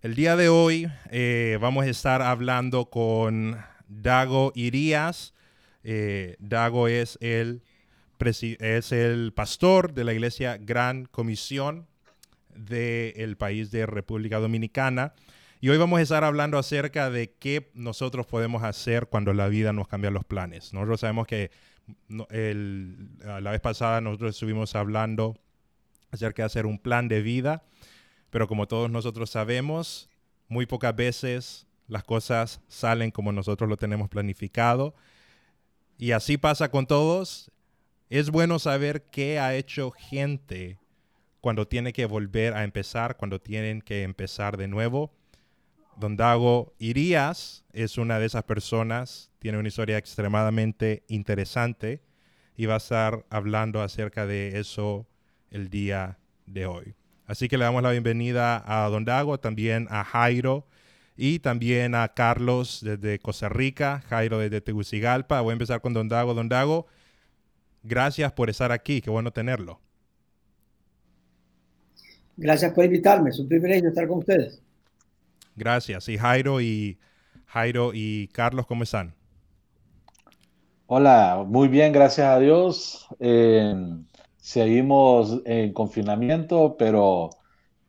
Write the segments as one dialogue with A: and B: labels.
A: El día de hoy eh, vamos a estar hablando con Dago Irías. Eh, Dago es el, es el pastor de la iglesia Gran Comisión del país de República Dominicana. Y hoy vamos a estar hablando acerca de qué nosotros podemos hacer cuando la vida nos cambia los planes. Nosotros sabemos que la vez pasada nosotros estuvimos hablando acerca de hacer un plan de vida pero como todos nosotros sabemos, muy pocas veces las cosas salen como nosotros lo tenemos planificado. Y así pasa con todos. Es bueno saber qué ha hecho gente cuando tiene que volver a empezar, cuando tienen que empezar de nuevo. Don Dago Irías es una de esas personas, tiene una historia extremadamente interesante y va a estar hablando acerca de eso el día de hoy. Así que le damos la bienvenida a Don Dago, también a Jairo y también a Carlos desde Costa Rica, Jairo desde Tegucigalpa. Voy a empezar con Don Dago. Don Dago, gracias por estar aquí, qué bueno tenerlo.
B: Gracias por invitarme, es un privilegio estar con ustedes.
A: Gracias. Y Jairo y Jairo y Carlos, ¿cómo están?
C: Hola, muy bien, gracias a Dios. Eh, seguimos en confinamiento, pero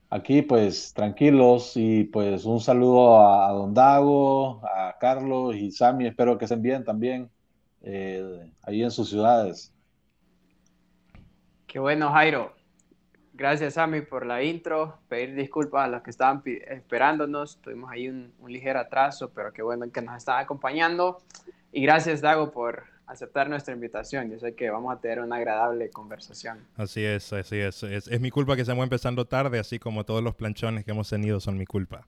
C: aquí pues tranquilos y pues un saludo a, Don Dago, a Carlos y Sami, espero que estén bien también eh, ahí en sus ciudades.
D: Qué bueno, Jairo. Gracias, Sami, por la intro. Pedir disculpas a los que estaban esperándonos. Tuvimos ahí un, un ligero atraso, pero qué bueno que nos están acompañando. Y gracias, Dago, por aceptar nuestra invitación. Yo sé que vamos a tener una agradable conversación.
A: Así es, así es. Es, mi culpa que estamos empezando tarde, así como todos los planchones que hemos tenido son mi culpa.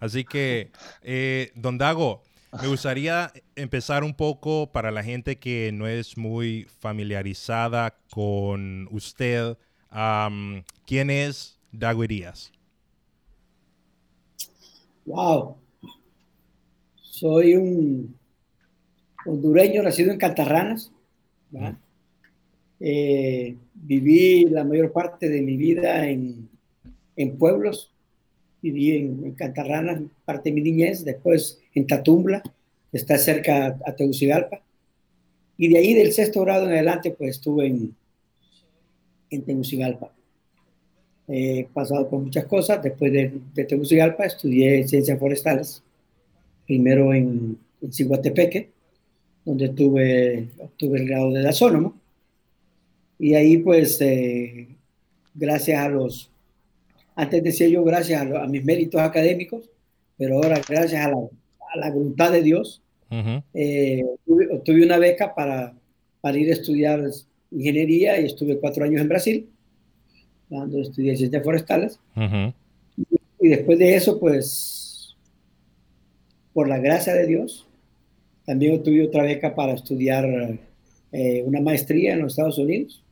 A: Así que, eh, don Dago, me gustaría empezar un poco para la gente que no es muy familiarizada con usted. ¿Quién es Dago Irías?
B: Wow. Soy un hondureño, nacido en Cantarranas. Eh, viví la mayor parte de mi vida en, en pueblos. Viví en, Cantarranas, parte de mi niñez, después en Tatumbla, que está cerca a Tegucigalpa. Y de ahí, del sexto grado en adelante, pues estuve en, en Tegucigalpa. He pasado por muchas cosas. Después de, de Tegucigalpa estudié ciencias forestales, primero en, en Ciguatepeque, donde tuve, obtuve el grado de gasónomo. Y ahí pues, eh, gracias a los, antes decía yo gracias a, mis méritos académicos, pero ahora gracias a la, a la voluntad de Dios, eh, obtuve, una beca para, para ir a estudiar ingeniería y estuve cuatro años en Brasil, donde estudié ciencias forestales. y después de eso, pues, por la gracia de Dios, también tuve otra beca para estudiar eh, una maestría en los Estados Unidos,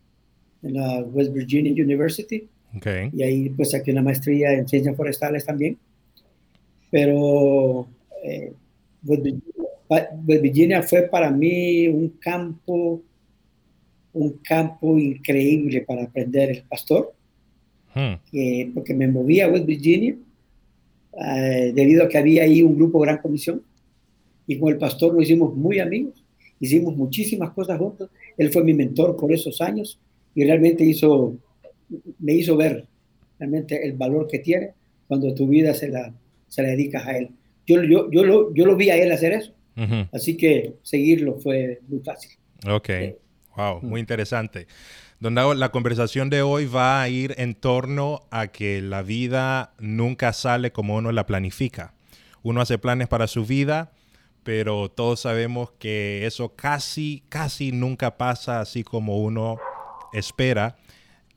B: en la West Virginia University. Okay. Y ahí pues saqué una maestría en ciencias forestales también. Pero eh, West, Virginia, fue para mí un campo, un campo increíble para aprender el pastor, hmm. porque me movía a West Virginia eh, debido a que había ahí un grupo Gran Comisión y con el pastor lo hicimos muy amigos, hicimos muchísimas cosas juntos, él fue mi mentor por esos años y realmente hizo, me hizo ver realmente el valor que tiene cuando tu vida se la, se la dedicas a él. Yo, yo, yo, lo, yo lo vi a él hacer eso, así que seguirlo fue muy fácil.
A: Ok, wow, muy interesante. Don la conversación de hoy va a ir en torno a que la vida nunca sale como uno la planifica. Uno hace planes para su vida, pero todos sabemos que eso casi, casi nunca pasa así como uno espera.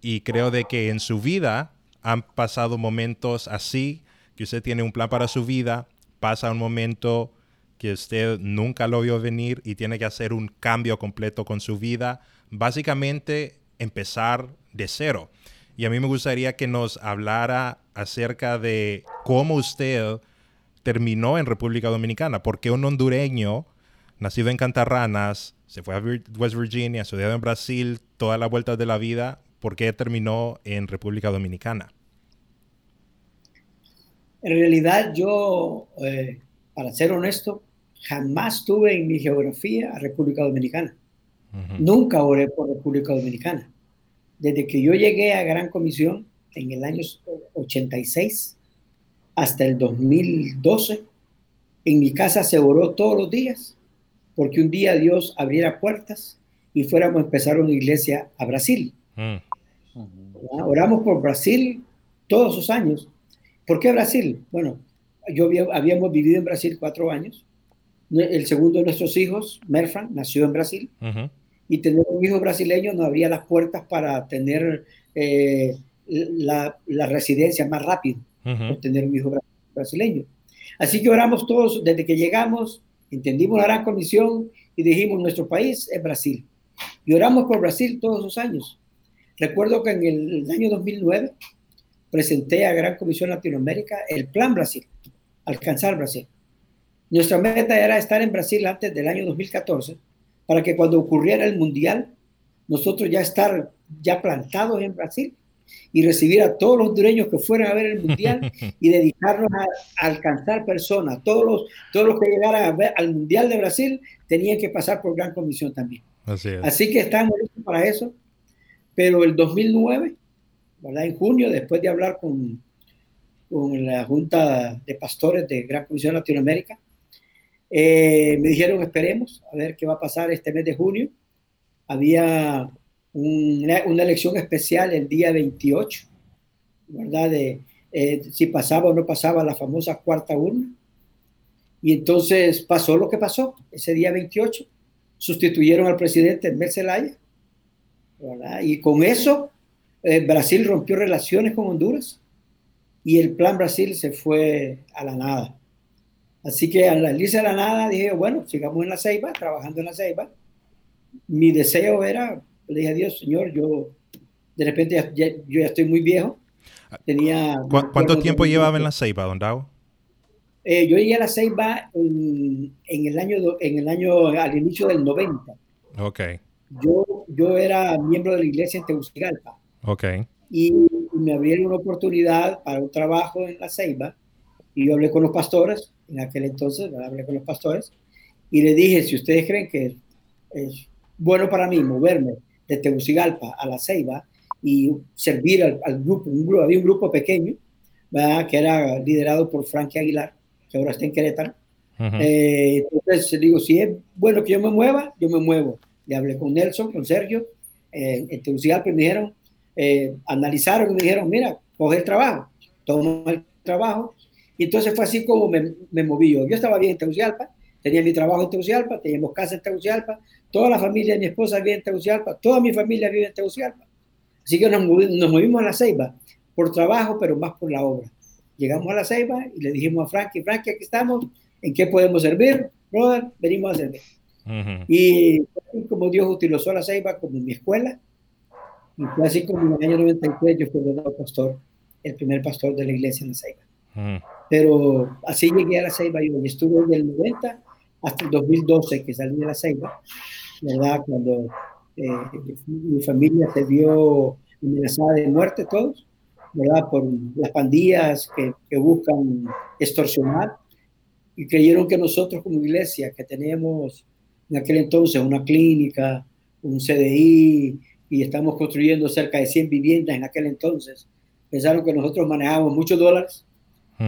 A: Y creo de que en su vida han pasado momentos así, que usted tiene un plan para su vida, pasa un momento que usted nunca lo vio venir y tiene que hacer un cambio completo con su vida, básicamente empezar de cero. Y a mí me gustaría que nos hablara acerca de cómo usted terminó en República Dominicana. porque un hondureño, nacido en Cantarranas, se fue a West Virginia, estudiado en Brasil, todas las vueltas de la vida, ¿por qué terminó en República Dominicana?
B: En realidad yo, eh, para ser honesto, jamás tuve en mi geografía a República Dominicana. Nunca oré por República Dominicana. Desde que yo llegué a Gran Comisión en el año 86 hasta el 2012, en mi casa se oró todos los días, porque un día Dios abriera puertas y fuéramos a empezar una iglesia a Brasil. Mm. Oramos por Brasil todos esos años. ¿Por qué Brasil? Bueno, yo habíamos vivido en Brasil cuatro años. El segundo de nuestros hijos, Merfran, nació en Brasil. Y tener un hijo brasileño nos abría las puertas para tener eh, la, residencia más rápido, tener un hijo brasileño. Así que oramos todos desde que llegamos, entendimos la gran comisión y dijimos, nuestro país es Brasil. Y oramos por Brasil todos esos años. Recuerdo que en el año 2009 presenté a Gran Comisión Latinoamérica el Plan Brasil, alcanzar Brasil. Nuestra meta era estar en Brasil antes del año 2014 para que cuando ocurriera el Mundial, nosotros ya estar ya plantados en Brasil y recibir a todos los dueños que fueran a ver el Mundial y dedicarnos a, alcanzar personas. Todos los, todos los que llegaran a ver, al Mundial de Brasil tenían que pasar por Gran Comisión también. Así, Así que estamos listos para eso. Pero el 2009 en junio, después de hablar con, con la Junta de Pastores de Gran Comisión Latinoamérica, eh, me dijeron esperemos a ver qué va a pasar este mes de junio. Había una, elección especial el día 28, ¿verdad? De eh, si pasaba o no pasaba la famosa cuarta urna. Y entonces pasó lo que pasó ese día 28. Sustituyeron al presidente Mel ¿verdad? Y con eso eh, Brasil rompió relaciones con Honduras y el plan Brasil se fue a la nada. Así que al irse a la nada dije, bueno, sigamos en la ceiba, trabajando en la ceiba. Mi deseo era, le dije a Dios, Señor, yo de repente ya, yo ya estoy muy viejo. Tenía...
A: ¿Cuánto tiempo llevaba en la ceiba, don Dago?
B: Eh, yo llegué a la ceiba en, el año, en el año, al inicio del 90.
A: Ok.
B: Yo, yo era miembro de la iglesia en Tegucigalpa.
A: Ok.
B: Y me abrieron una oportunidad para un trabajo en la Ceiba y yo hablé con los pastores, en aquel entonces hablé con los pastores y le dije, si ustedes creen que es bueno para mí moverme de Tegucigalpa a la Ceiba y servir al, grupo, un grupo, había un grupo pequeño, que era liderado por Frankie Aguilar, que ahora está en Querétaro. Eh, entonces digo, si es bueno que yo me mueva, yo me muevo. Le hablé con Nelson, con Sergio, eh, en Tegucigalpa y me dijeron, eh, analizaron y me dijeron, mira, coge el trabajo, toma el trabajo. Y entonces fue así como me, me moví yo. Yo estaba bien en Tegucigalpa, tenía mi trabajo en Tegucigalpa, teníamos casa en Tegucigalpa, toda la familia de mi esposa vive en Tegucigalpa, toda mi familia vive en Tegucigalpa. Así que nos, nos movimos a la Ceiba por trabajo, pero más por la obra. Llegamos a la Ceiba y le dijimos a Frankie, Frankie, aquí estamos, ¿en qué podemos servir? Brother, venimos a servir. Y como Dios utilizó la Ceiba como mi escuela, y fue así como en el año 93 yo fui ordenado pastor, el primer pastor de la iglesia en la Ceiba. Pero así llegué a la Ceiba yo y estuve desde el 90 hasta el 2012 que salí de la Ceiba, ¿verdad? Cuando eh, mi familia se vio amenazada de muerte todos, ¿verdad? Por las pandillas que, que buscan extorsionar y creyeron que nosotros como iglesia, que teníamos en aquel entonces una clínica, un CDI, y estamos construyendo cerca de 100 viviendas en aquel entonces. Pensaron que nosotros manejábamos muchos dólares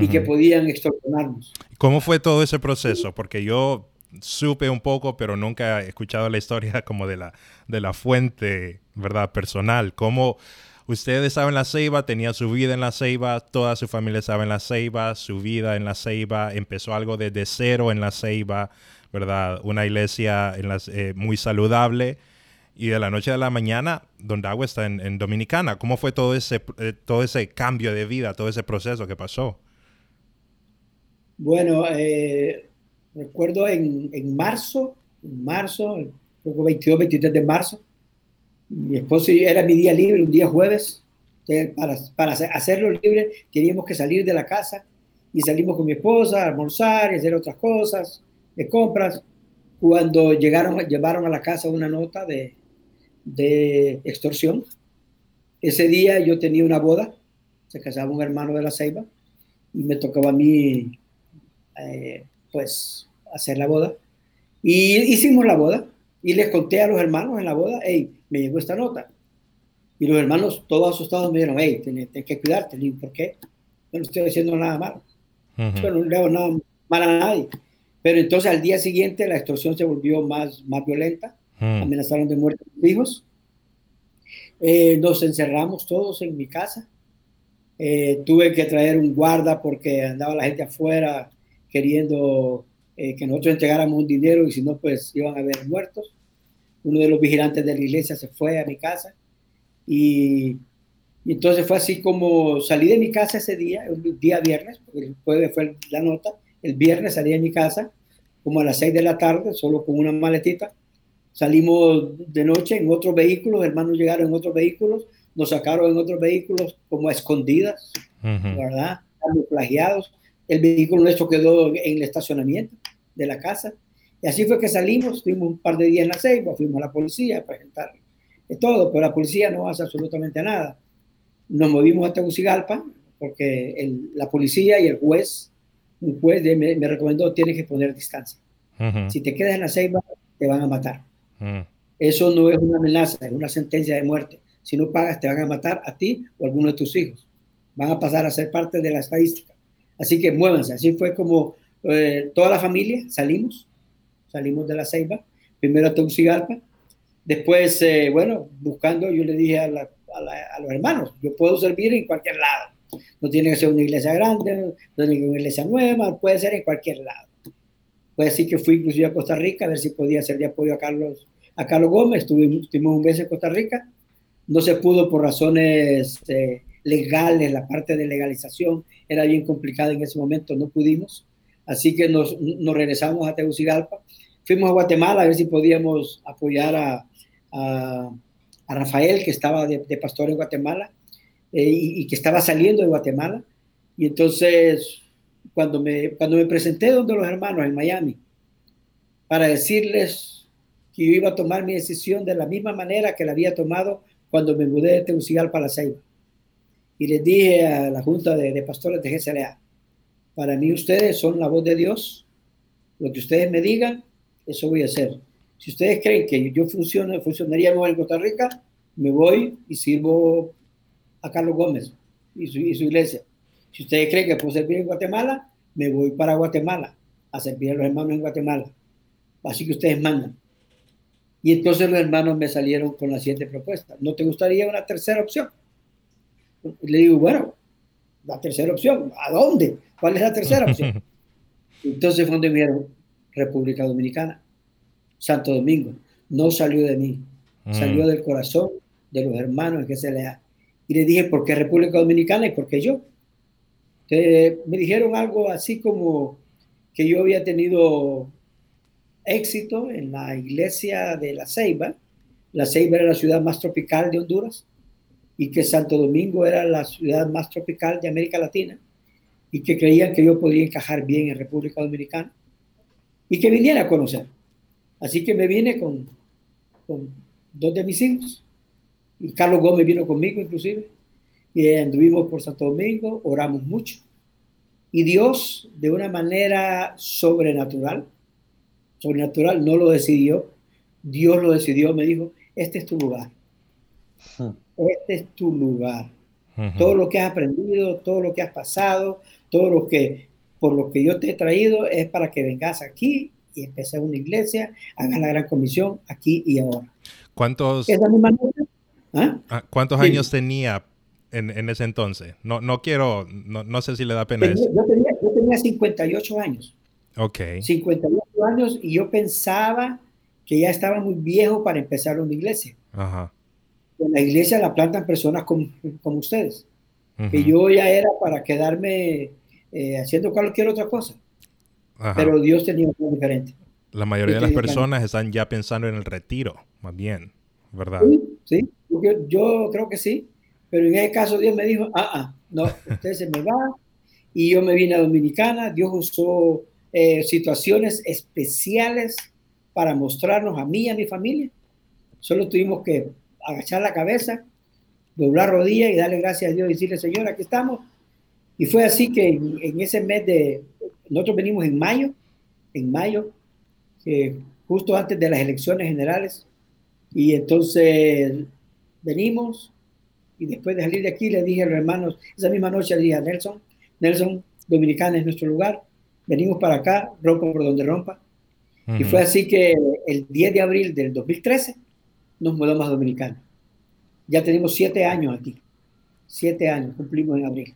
B: y que podían extorsionarnos.
A: ¿Cómo fue todo ese proceso? Porque yo supe un poco, pero nunca he escuchado la historia como de la, de la fuente, ¿verdad? Personal. ¿Cómo usted estaba en la Ceiba, tenía su vida en la Ceiba, toda su familia estaba en la Ceiba, su vida en la Ceiba, empezó algo desde cero en la Ceiba, ¿verdad? Una iglesia eh, muy saludable y de la noche a la mañana, Don Dago está en, Dominicana. ¿Cómo fue todo ese, eh, todo ese cambio de vida, todo ese proceso que pasó?
B: Bueno, eh, recuerdo en, en, marzo, en marzo, creo que 22, 23 de marzo, mi esposo era mi día libre, un día jueves. Para, para hacerlo libre teníamos que salir de la casa y salimos con mi esposa a almorzar y hacer otras cosas, de compras. Cuando llegaron, llevaron a la casa una nota de, de extorsión. Ese día yo tenía una boda, se casaba un hermano de la Ceiba, y me tocaba a mí, eh, pues, hacer la boda. Y hicimos la boda y les conté a los hermanos en la boda, hey, me llegó esta nota. Y los hermanos, todos asustados, me dijeron, hey, tienes, que cuidarte. Le ¿por qué? No estoy haciendo nada malo. no le hago nada mal a nadie. Pero entonces al día siguiente la extorsión se volvió más, más violenta. Amenazaron de muerte a mis hijos. Eh, nos encerramos todos en mi casa. Eh, tuve que traer un guarda porque andaba la gente afuera queriendo eh, que nosotros entregáramos un dinero y si no, pues iban a haber muertos. Uno de los vigilantes de la iglesia se fue a mi casa y, entonces fue así como salí de mi casa ese día, el día viernes, porque el jueves fue la nota, el viernes salí de mi casa como a las seis de la tarde, solo con una maletita. Salimos de noche en otros vehículos, hermanos llegaron en otros vehículos, nos sacaron en otros vehículos como a escondidas, ¿verdad? plagiados el vehículo nuestro quedó en el estacionamiento de la casa. Y así fue que salimos, estuvimos un par de días en la ceiba, fuimos a la policía a presentar todo, pero la policía no hace absolutamente nada. Nos movimos a Tegucigalpa porque la policía y el juez, un juez me, recomendó, tienes que poner distancia. Si te quedas en la ceiba, te van a matar. Eso no es una amenaza, es una sentencia de muerte. Si no pagas, te van a matar a ti o a alguno de tus hijos. Van a pasar a ser parte de la estadística. Así que muévanse. Así fue como eh, toda la familia salimos, salimos de la Ceiba, primero a Tegucigalpa, después, eh, bueno, buscando, yo le dije a, los hermanos, yo puedo servir en cualquier lado. No tiene que ser una iglesia grande, no tiene que ser una iglesia nueva, puede ser en cualquier lado. Puede decir que fui inclusive a Costa Rica a ver si podía hacer de apoyo a Carlos, a Carlos Gómez. Estuvimos, estuvimos un mes en Costa Rica. No se pudo por razones eh, legales, la parte de legalización era bien complicada en ese momento, no pudimos. Así que nos, regresamos a Tegucigalpa. Fuimos a Guatemala a ver si podíamos apoyar a, a, Rafael, que estaba de, pastor en Guatemala eh, y, que estaba saliendo de Guatemala. Y entonces, cuando me, cuando me presenté donde los hermanos en Miami, para decirles que yo iba a tomar mi decisión de la misma manera que la había tomado cuando me mudé de Tegucigalpa a La Ceiba y les dije a la junta de, pastores de GCLA, para mí ustedes son la voz de Dios, lo que ustedes me digan, eso voy a hacer. Si ustedes creen que yo funcione, funcionaría mejor en Costa Rica, me voy y sirvo a Carlos Gómez y su, y su iglesia. Si ustedes creen que puedo servir en Guatemala, me voy para Guatemala a servir a los hermanos en Guatemala. Así que ustedes mandan. Y entonces los hermanos me salieron con la siguiente propuesta. ¿No te gustaría una tercera opción? Le digo, bueno, la tercera opción, ¿a dónde? ¿Cuál es la tercera opción? Entonces fue donde me dijeron, República Dominicana, Santo Domingo. No salió de mí, salió del corazón de los hermanos que se le Y le dije, ¿por qué República Dominicana y por qué yo? me dijeron algo así como que yo había tenido éxito en la iglesia de La Ceiba. La Ceiba era la ciudad más tropical de Honduras y que Santo Domingo era la ciudad más tropical de América Latina y que creían que yo podía encajar bien en República Dominicana y que viniera a conocer. Así que me vine con, con dos de mis hijos y Carlos Gómez vino conmigo inclusive y anduvimos por Santo Domingo, oramos mucho y Dios de una manera sobrenatural, sobrenatural no lo decidió, Dios lo decidió, me dijo, este es tu lugar. Este es tu lugar. Todo lo que has aprendido, todo lo que has pasado, todo lo que, por lo que yo te he traído es para que vengas aquí y empieces una iglesia, hagas la gran comisión aquí y ahora.
A: ¿Cuántos, ¿Ah? Ah, ¿cuántos años tenía en, en, ese entonces? No, no quiero, no, no sé si le da pena
B: yo, tenía, yo tenía 58 años.
A: Ok.
B: 58 años y yo pensaba que ya estaba muy viejo para empezar una iglesia. Ajá la iglesia la plantan personas como, como ustedes. Que yo ya era para quedarme eh, haciendo cualquier otra cosa. Pero Dios tenía algo diferente.
A: La mayoría de las personas están ya pensando en el retiro, más bien, ¿verdad?
B: Sí, Yo, creo que sí. Pero en ese caso Dios me dijo, ah, ah, no, usted se me va. Y yo me vine a Dominicana. Dios usó eh, situaciones especiales para mostrarnos a mí y a mi familia. Solo tuvimos que agachar la cabeza, doblar rodillas y darle gracias a Dios y decirle, Señor, aquí estamos. Y fue así que en, ese mes de, nosotros venimos en mayo, en mayo, justo antes de las elecciones generales, y entonces venimos, y después de salir de aquí le dije a los hermanos, esa misma noche le dije a Nelson, Nelson, Dominicana es nuestro lugar, venimos para acá, rompa por donde rompa. Y fue así que el 10 de abril del 2013 nos mudamos a Dominicana. Ya tenemos siete años aquí. Siete años, cumplimos en abril.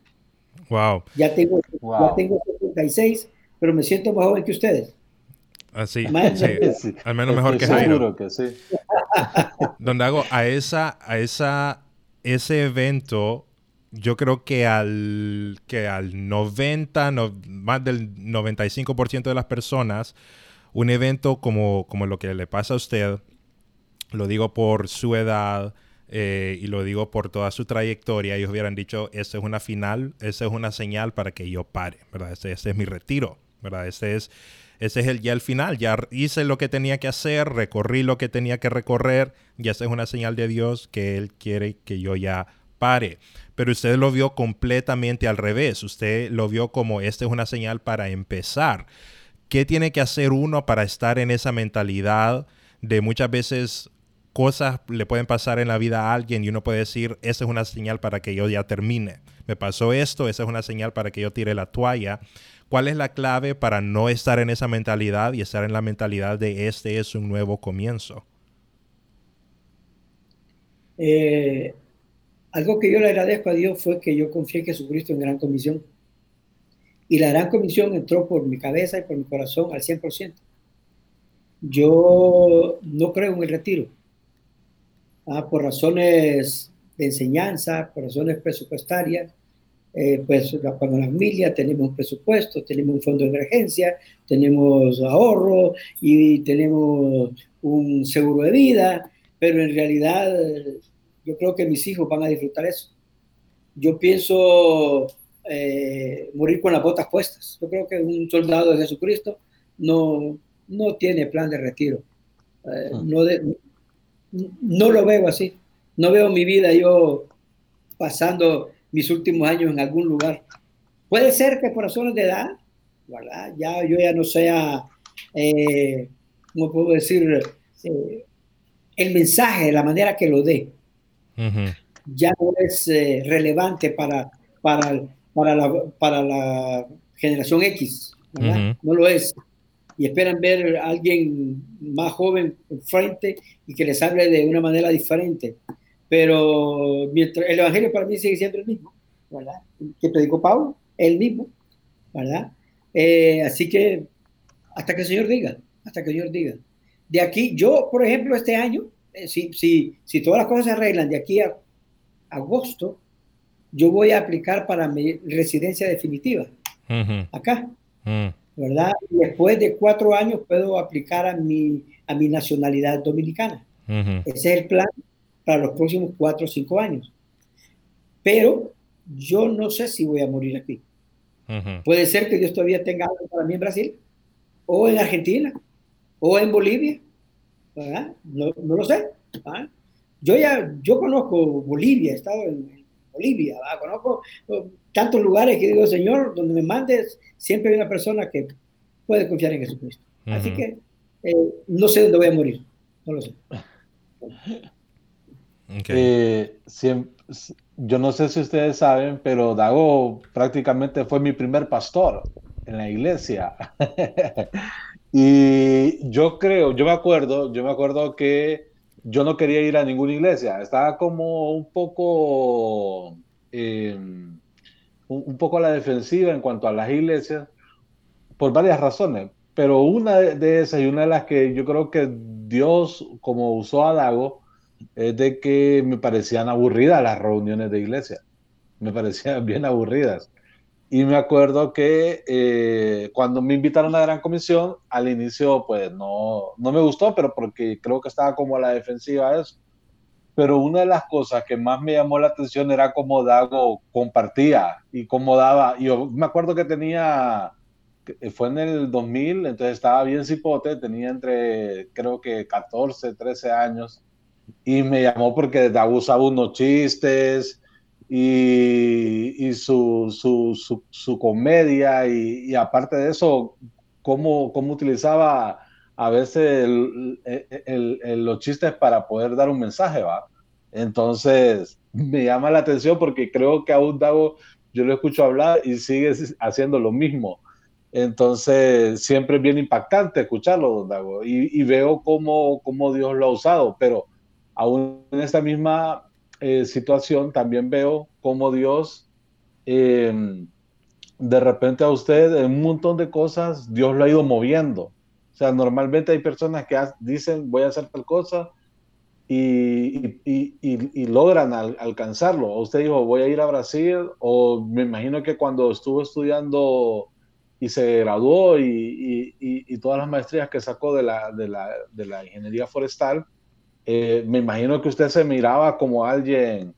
A: Wow.
B: Ya tengo, Ya tengo 76, pero me siento más joven que ustedes.
A: Así, ah, sí. al menos mejor que Jairo. Que sí. Don Dago, a esa, a esa, ese evento, yo creo que al, que al 90, más del 95% de las personas, un evento como, como lo que le pasa a usted, lo digo por su edad, eh, y lo digo por toda su trayectoria, ellos hubieran dicho, esa es una final, esa es una señal para que yo pare, ¿verdad? Ese, es mi retiro, ¿verdad? Ese es, ese es el, ya el final, ya hice lo que tenía que hacer, recorrí lo que tenía que recorrer, y esa es una señal de Dios que Él quiere que yo ya pare. Pero usted lo vio completamente al revés, usted lo vio como, esta es una señal para empezar. ¿Qué tiene que hacer uno para estar en esa mentalidad de muchas veces cosas le pueden pasar en la vida a alguien y uno puede decir, esa es una señal para que yo ya termine. Me pasó esto, esa es una señal para que yo tire la toalla. ¿Cuál es la clave para no estar en esa mentalidad y estar en la mentalidad de este es un nuevo comienzo?
B: Eh, algo que yo le agradezco a Dios fue que yo confié en Jesucristo en gran comisión. Y la gran comisión entró por mi cabeza y por mi corazón al 100%. Yo no creo en el retiro ah, por razones de enseñanza, por razones presupuestarias, eh, pues cuando la familia tenemos un presupuesto, tenemos un fondo de emergencia, tenemos ahorro y tenemos un seguro de vida, pero en realidad yo creo que mis hijos van a disfrutar eso. Yo pienso eh, morir con las botas puestas. Yo creo que un soldado de Jesucristo no, no tiene plan de retiro. Eh, ah. no, de, no lo veo así. No veo mi vida yo pasando mis últimos años en algún lugar. Puede ser que por razones de edad, ¿verdad? Ya yo ya no sea, eh, ¿cómo puedo decir? Eh, el mensaje, la manera que lo dé, ya no es eh, relevante para, para, para, la, para la generación X, ¿verdad? No lo es y esperan ver a alguien más joven enfrente y que les hable de una manera diferente. Pero mientras, el Evangelio para mí sigue siendo el mismo, ¿verdad? Que predicó Pablo, el mismo, ¿verdad? Eh, así que hasta que el Señor diga, hasta que el Señor diga. De aquí, yo, por ejemplo, este año, eh, si, si, si todas las cosas se arreglan de aquí a agosto, yo voy a aplicar para mi residencia definitiva, acá. Mm. ¿Verdad? Después de cuatro años puedo aplicar a mi, a mi nacionalidad dominicana. Ese es el plan para los próximos cuatro o cinco años. Pero yo no sé si voy a morir aquí. Puede ser que Dios todavía tenga algo para mí en Brasil, o en Argentina, o en Bolivia, ¿verdad? No, no lo sé. Yo ya, yo conozco Bolivia, he estado en Bolivia, conozco tantos lugares que digo, Señor, donde me mandes, siempre hay una persona que puede confiar en Jesucristo. Así que eh, no sé dónde voy a morir, no lo sé.
C: Eh, yo no sé si ustedes saben, pero Dago prácticamente fue mi primer pastor en la iglesia. y yo creo, yo me acuerdo, yo me acuerdo que yo no quería ir a ninguna iglesia, estaba como un poco... Em, un, poco a la defensiva en cuanto a las iglesias por varias razones, pero una de, esas y una de las que yo creo que Dios, como usó a Dago, es de que me parecían aburridas las reuniones de iglesia, me parecían bien aburridas. Y me acuerdo que eh, cuando me invitaron a la Gran Comisión, al inicio pues no, no me gustó, pero porque creo que estaba como a la defensiva eso pero una de las cosas que más me llamó la atención era cómo Dago compartía y cómo daba. Yo me acuerdo que tenía, fue en el 2000, entonces estaba bien cipote, tenía entre creo que 14, 13 años, y me llamó porque Dago usaba unos chistes y, su, su, comedia y, aparte de eso, cómo, cómo utilizaba a veces los chistes para poder dar un mensaje, ¿va? Entonces, me llama la atención porque creo que aún Dago, yo lo escucho hablar y sigue haciendo lo mismo. Entonces, siempre es bien impactante escucharlo, don Dago, y, veo cómo, cómo, Dios lo ha usado, pero aún en esta misma eh, situación también veo cómo Dios, em, de repente a usted, en un montón de cosas, Dios lo ha ido moviendo. O sea, normalmente hay personas que dicen, voy a hacer tal cosa, y, y, logran alcanzarlo. usted dijo, voy a ir a Brasil, o me imagino que cuando estuvo estudiando y se graduó y, todas las maestrías que sacó de la, de la, de la ingeniería forestal, eh, me imagino que usted se miraba como alguien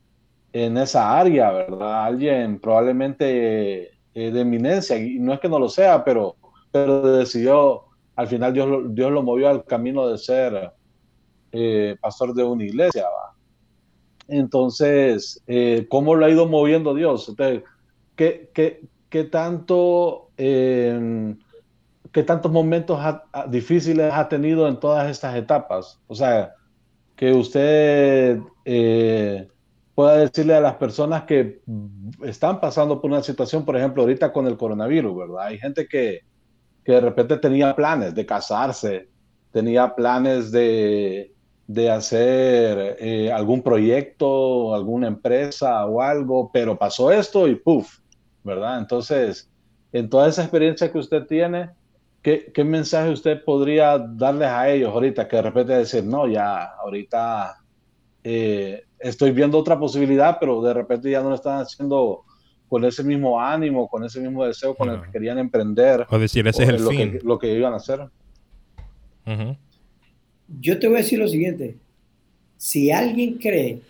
C: en esa área, ¿verdad? Alguien probablemente eh, de eminencia, y no es que no lo sea, pero, pero decidió, al final Dios, Dios lo movió al camino de ser eh, pastor de una iglesia. Entonces, ¿cómo lo ha ido moviendo Dios? Entonces, ¿qué, qué, qué tanto eh, qué tantos momentos difíciles ha tenido en todas estas etapas. O sea, que usted eh, pueda decirle a las personas que están pasando por una situación, por ejemplo, ahorita con el coronavirus, ¿verdad? Hay gente que, que de repente tenía planes de casarse, tenía planes de, de hacer eh, algún proyecto, alguna empresa o algo, pero pasó esto y puff, ¿verdad? Entonces, en toda esa experiencia que usted tiene, ¿qué, qué mensaje usted podría darles a ellos ahorita que de repente decir, no, ya ahorita eh, estoy viendo otra posibilidad, pero de repente ya no lo están haciendo con ese mismo ánimo, con ese mismo deseo con el que querían emprender.
A: O decir, ese es el
C: lo
A: fin.
C: Que, lo que iban a hacer.
B: Yo te voy a decir lo siguiente. Si alguien cree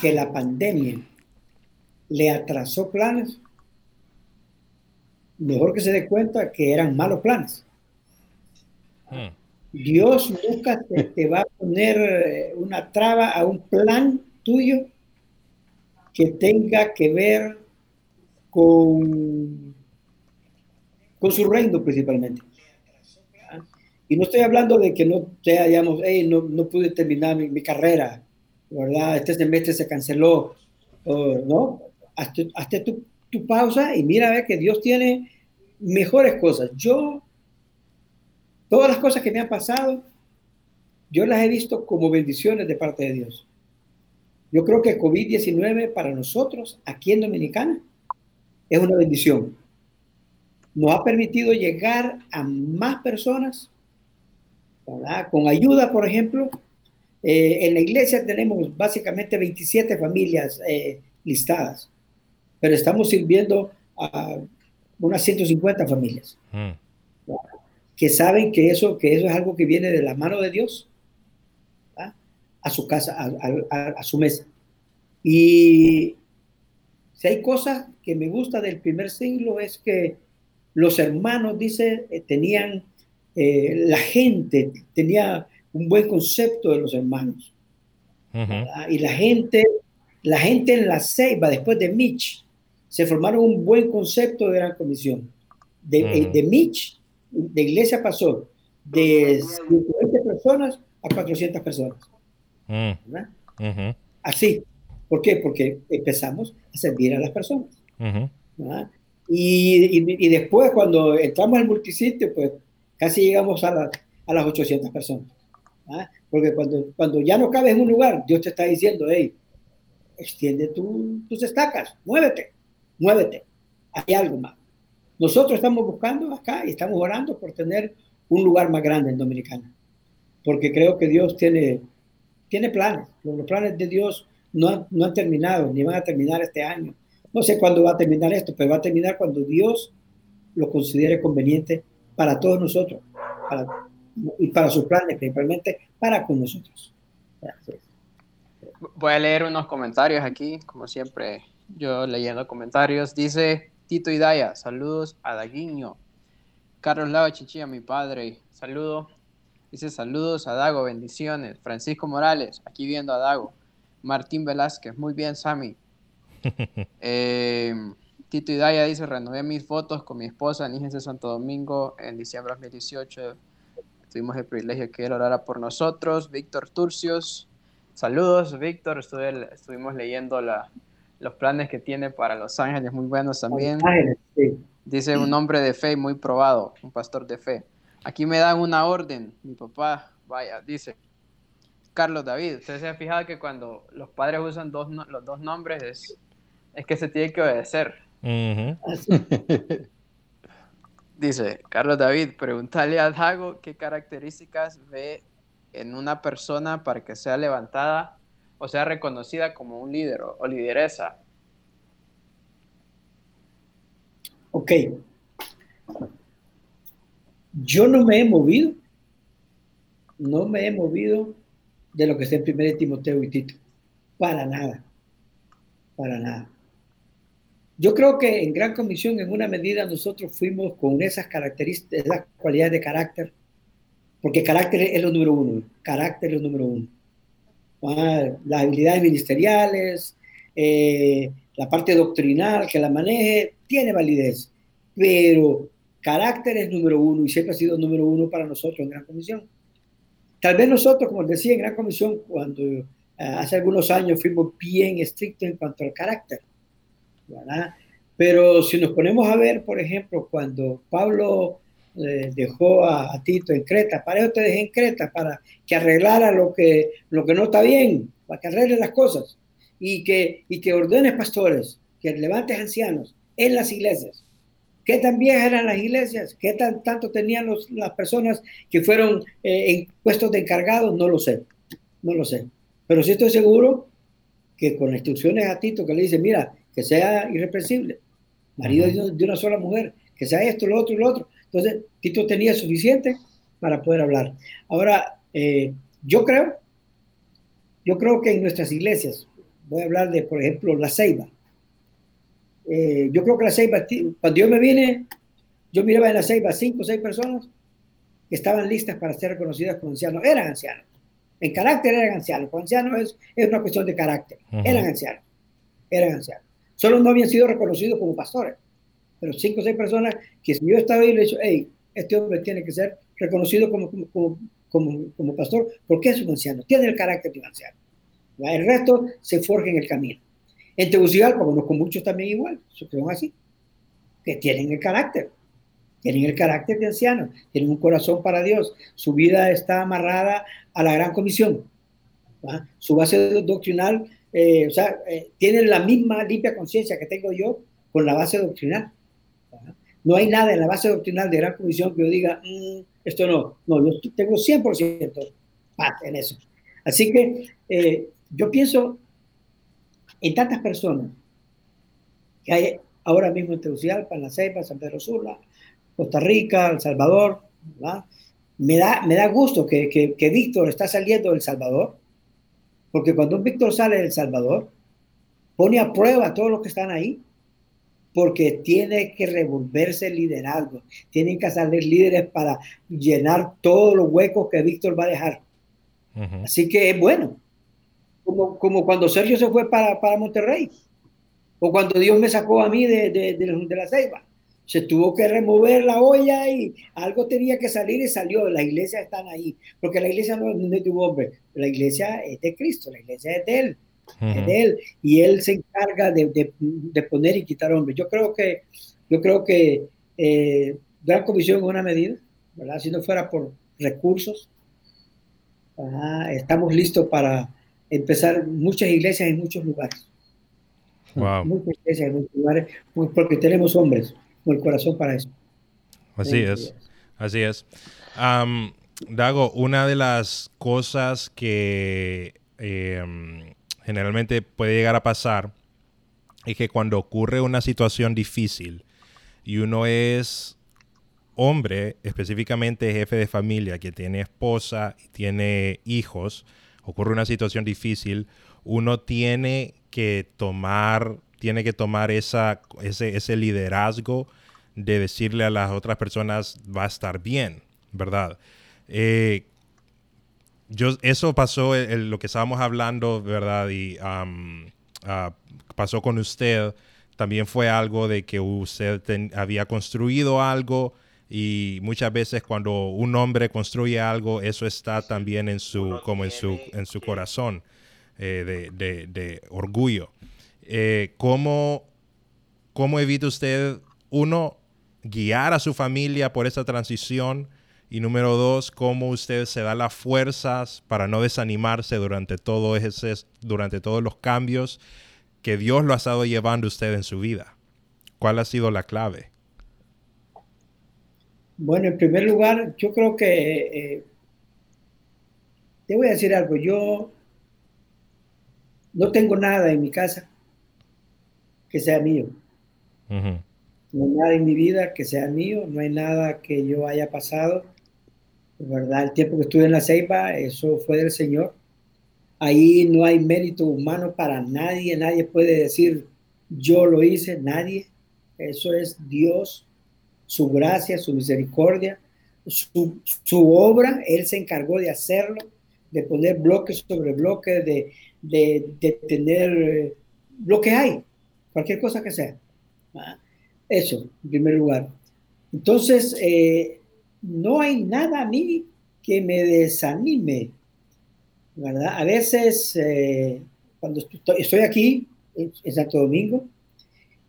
B: que la pandemia le atrasó planes, mejor que se dé cuenta que eran malos planes. Hmm. Dios nunca te, va a poner eh, una traba a un plan tuyo que tenga que ver con, con su reino principalmente. Y no estoy hablando de que no te hayamos, hey, no, no pude terminar mi, carrera, ¿verdad? Este semestre se canceló, ¿no? Hazte, tu, tu pausa y mira a que Dios tiene mejores cosas. Yo, todas las cosas que me han pasado, yo las he visto como bendiciones de parte de Dios. Yo creo que COVID-19 para nosotros aquí en Dominicana es una bendición. Nos ha permitido llegar a más personas, con ayuda, por ejemplo. Eh, en la iglesia tenemos básicamente 27 familias eh, listadas pero estamos sirviendo a unas 150 familias mm. que saben que eso, que eso es algo que viene de la mano de Dios a su casa, a, su mesa. Y si hay cosas que me gusta del primer siglo es que los hermanos, dice, eh, tenían, eh, la gente tenía un buen concepto de los hermanos. Y la gente, la gente en la ceiba, después de Mitch, se formaron un buen concepto de gran comisión. De, eh, de Mitch, de iglesia pasó de 50 personas a 400 personas. Mm. Así. ¿Por qué? Porque empezamos a servir a las personas. Y, y, después, cuando entramos al multisitio, pues casi llegamos a, a las 800 personas. Porque cuando, cuando ya no cabes en un lugar, Dios te está diciendo, hey, extiende tus estacas, muévete muévete, hay algo más. Nosotros estamos buscando acá y estamos orando por tener un lugar más grande en Dominicana, porque creo que Dios tiene, tiene planes. Los planes de Dios no no han terminado, ni van a terminar este año. No sé cuándo va a terminar esto, pero va a terminar cuando Dios lo considere conveniente para todos nosotros y para sus planes, principalmente para con nosotros.
D: Voy a leer unos comentarios aquí, como siempre, yo leyendo comentarios. Dice Tito Hidaya, saludos a Daguinho. Carlos Lava Chichilla, mi padre, saludo. Dice saludos a Dago, bendiciones. Francisco Morales, aquí viendo a Dago. Martín Velázquez, muy bien, Sammy. Eh, Tito Idaya dice, renové mis fotos con mi esposa en de Santo Domingo en diciembre de 2018. Tuvimos el privilegio que él orara por nosotros. Víctor Turcios, saludos Víctor, estuvimos leyendo la, los planes que tiene para Los Ángeles, muy buenos también. Dice un hombre de fe muy probado, un pastor de fe. Aquí me dan una orden, mi papá, vaya, dice, Carlos David, ¿usted se ha fijado que cuando los padres usan dos, los dos nombres es, es que se tiene que obedecer? Dice, Carlos David, pregúntale a Dago qué características ve en una persona para que sea levantada o sea reconocida como un líder o, lideresa.
B: Ok. Yo no me he movido, no me he movido de lo que está en 1 Timoteo y Tito. Para nada. Para nada. Yo creo que en Gran Comisión, en una medida, nosotros fuimos con esas características, esas cualidades de carácter, porque carácter es lo número uno, carácter es lo número uno. Ah, las habilidades ministeriales, eh, la parte doctrinal, que la maneje, tiene validez, pero carácter es número uno y siempre ha sido número uno para nosotros en Gran Comisión. Tal vez nosotros, como decía en Gran Comisión, cuando eh, hace algunos años fuimos bien estrictos en cuanto al carácter, Pero si nos ponemos a ver, por ejemplo, cuando Pablo eh, dejó a, Tito en Creta, para eso te dejé en Creta, para que arreglara lo que, lo que no está bien, para que arregle las cosas y que, y que ordenes pastores, que levantes ancianos en las iglesias. ¿Qué tan viejas eran las iglesias? ¿Qué tan, tanto tenían los, las personas que fueron eh, en puestos de encargados? No lo sé, no lo sé. Pero sí estoy seguro que con instrucciones a Tito que le dice, mira, que sea irrepresible, marido de una sola mujer, que sea esto, lo otro y lo otro. Entonces, Tito tenía suficiente para poder hablar. Ahora, eh, yo creo, yo creo que en nuestras iglesias, voy a hablar de, por ejemplo, la ceiba. Eh, yo creo que la ceiba, cuando yo me vine, yo miraba en la ceiba cinco o seis personas que estaban listas para ser reconocidas como ancianos. Eran ancianos. En carácter eran ancianos. Como ancianos es, es una cuestión de carácter. Eran ancianos. Eran ancianos. Solo no habían sido reconocidos como pastores. Pero cinco o seis personas que si yo estaba ahí le he dicho, hey, este hombre tiene que ser reconocido como, como, como, como pastor porque es un anciano, tiene el carácter de un anciano. El resto se forja en el camino. En Tegucigalpa conozco muchos también igual, son así, que tienen el carácter, tienen el carácter de anciano, tienen un corazón para Dios, su vida está amarrada a la gran comisión, su base doctrinal eh, o sea, eh, tienen la misma limpia conciencia que tengo yo con la base doctrinal. No hay nada en la base doctrinal de Gran Comisión que yo diga, mm, esto no, no, yo tengo 100% paz en eso. Así que eh, yo pienso en tantas personas que hay ahora mismo en Tegucigalpa, en La San Pedro Sula, Costa Rica, El Salvador, Me da, me da gusto que, que, que Víctor está saliendo del Salvador, porque cuando un Víctor sale del Salvador, pone a prueba a todos los que están ahí, porque tiene que revolverse el liderazgo, tienen que salir líderes para llenar todos los huecos que Víctor va a dejar. Así que es bueno, como, como cuando Sergio se fue para, para Monterrey, o cuando Dios me sacó a mí de, de, de, la ceiba. Se tuvo que remover la olla y algo tenía que salir y salió. Las iglesias están ahí, porque la iglesia no es de tu hombre, la iglesia es de Cristo, la iglesia es de Él de él y él se encarga de, de, poner y quitar hombres. Yo creo que, yo creo que eh, Gran Comisión es una medida, ¿verdad? Si no fuera por recursos, estamos listos para empezar muchas iglesias en muchos lugares. Muchas iglesias en muchos lugares, porque tenemos hombres con el corazón para eso.
A: Así es, así es. Dago, una de las cosas que em, generalmente puede llegar a pasar es que cuando ocurre una situación difícil y uno es hombre, específicamente jefe de familia, que tiene esposa y tiene hijos, ocurre una situación difícil, uno tiene que tomar, tiene que tomar esa, ese, ese liderazgo de decirle a las otras personas va a estar bien, ¿verdad? Eh, yo, eso pasó lo que estábamos hablando, ¿verdad? Y ah, pasó con usted también fue algo de que usted había construido algo y muchas veces cuando un hombre construye algo, eso está también en su, como en su, en su corazón eh, de, orgullo. Eh, ¿cómo, ¿Cómo evita usted, uno, guiar a su familia por esa transición? Y número dos, cómo usted se da las fuerzas para no desanimarse durante, todo ese, durante todos los cambios que Dios lo ha estado llevando usted en su vida? ¿Cuál ha sido la clave?
B: Bueno, en primer lugar, yo creo que eh, te voy a decir algo. Yo no tengo nada en mi casa que sea mío. No hay nada en mi vida que sea mío, no hay nada que yo haya pasado. verdad, el tiempo que estuve en la ceiba, eso fue del Señor. Ahí no hay mérito humano para nadie, nadie puede decir yo lo hice, nadie. Eso es Dios, su gracia, su misericordia, su, obra, Él se encargó de hacerlo, de poner bloques sobre bloques, de, de, tener eh, lo que hay, cualquier cosa que sea. Eso, en primer lugar. Entonces, eh, no hay nada a mí que me desanime a veces, eh, cuando estoy aquí en, Santo Domingo,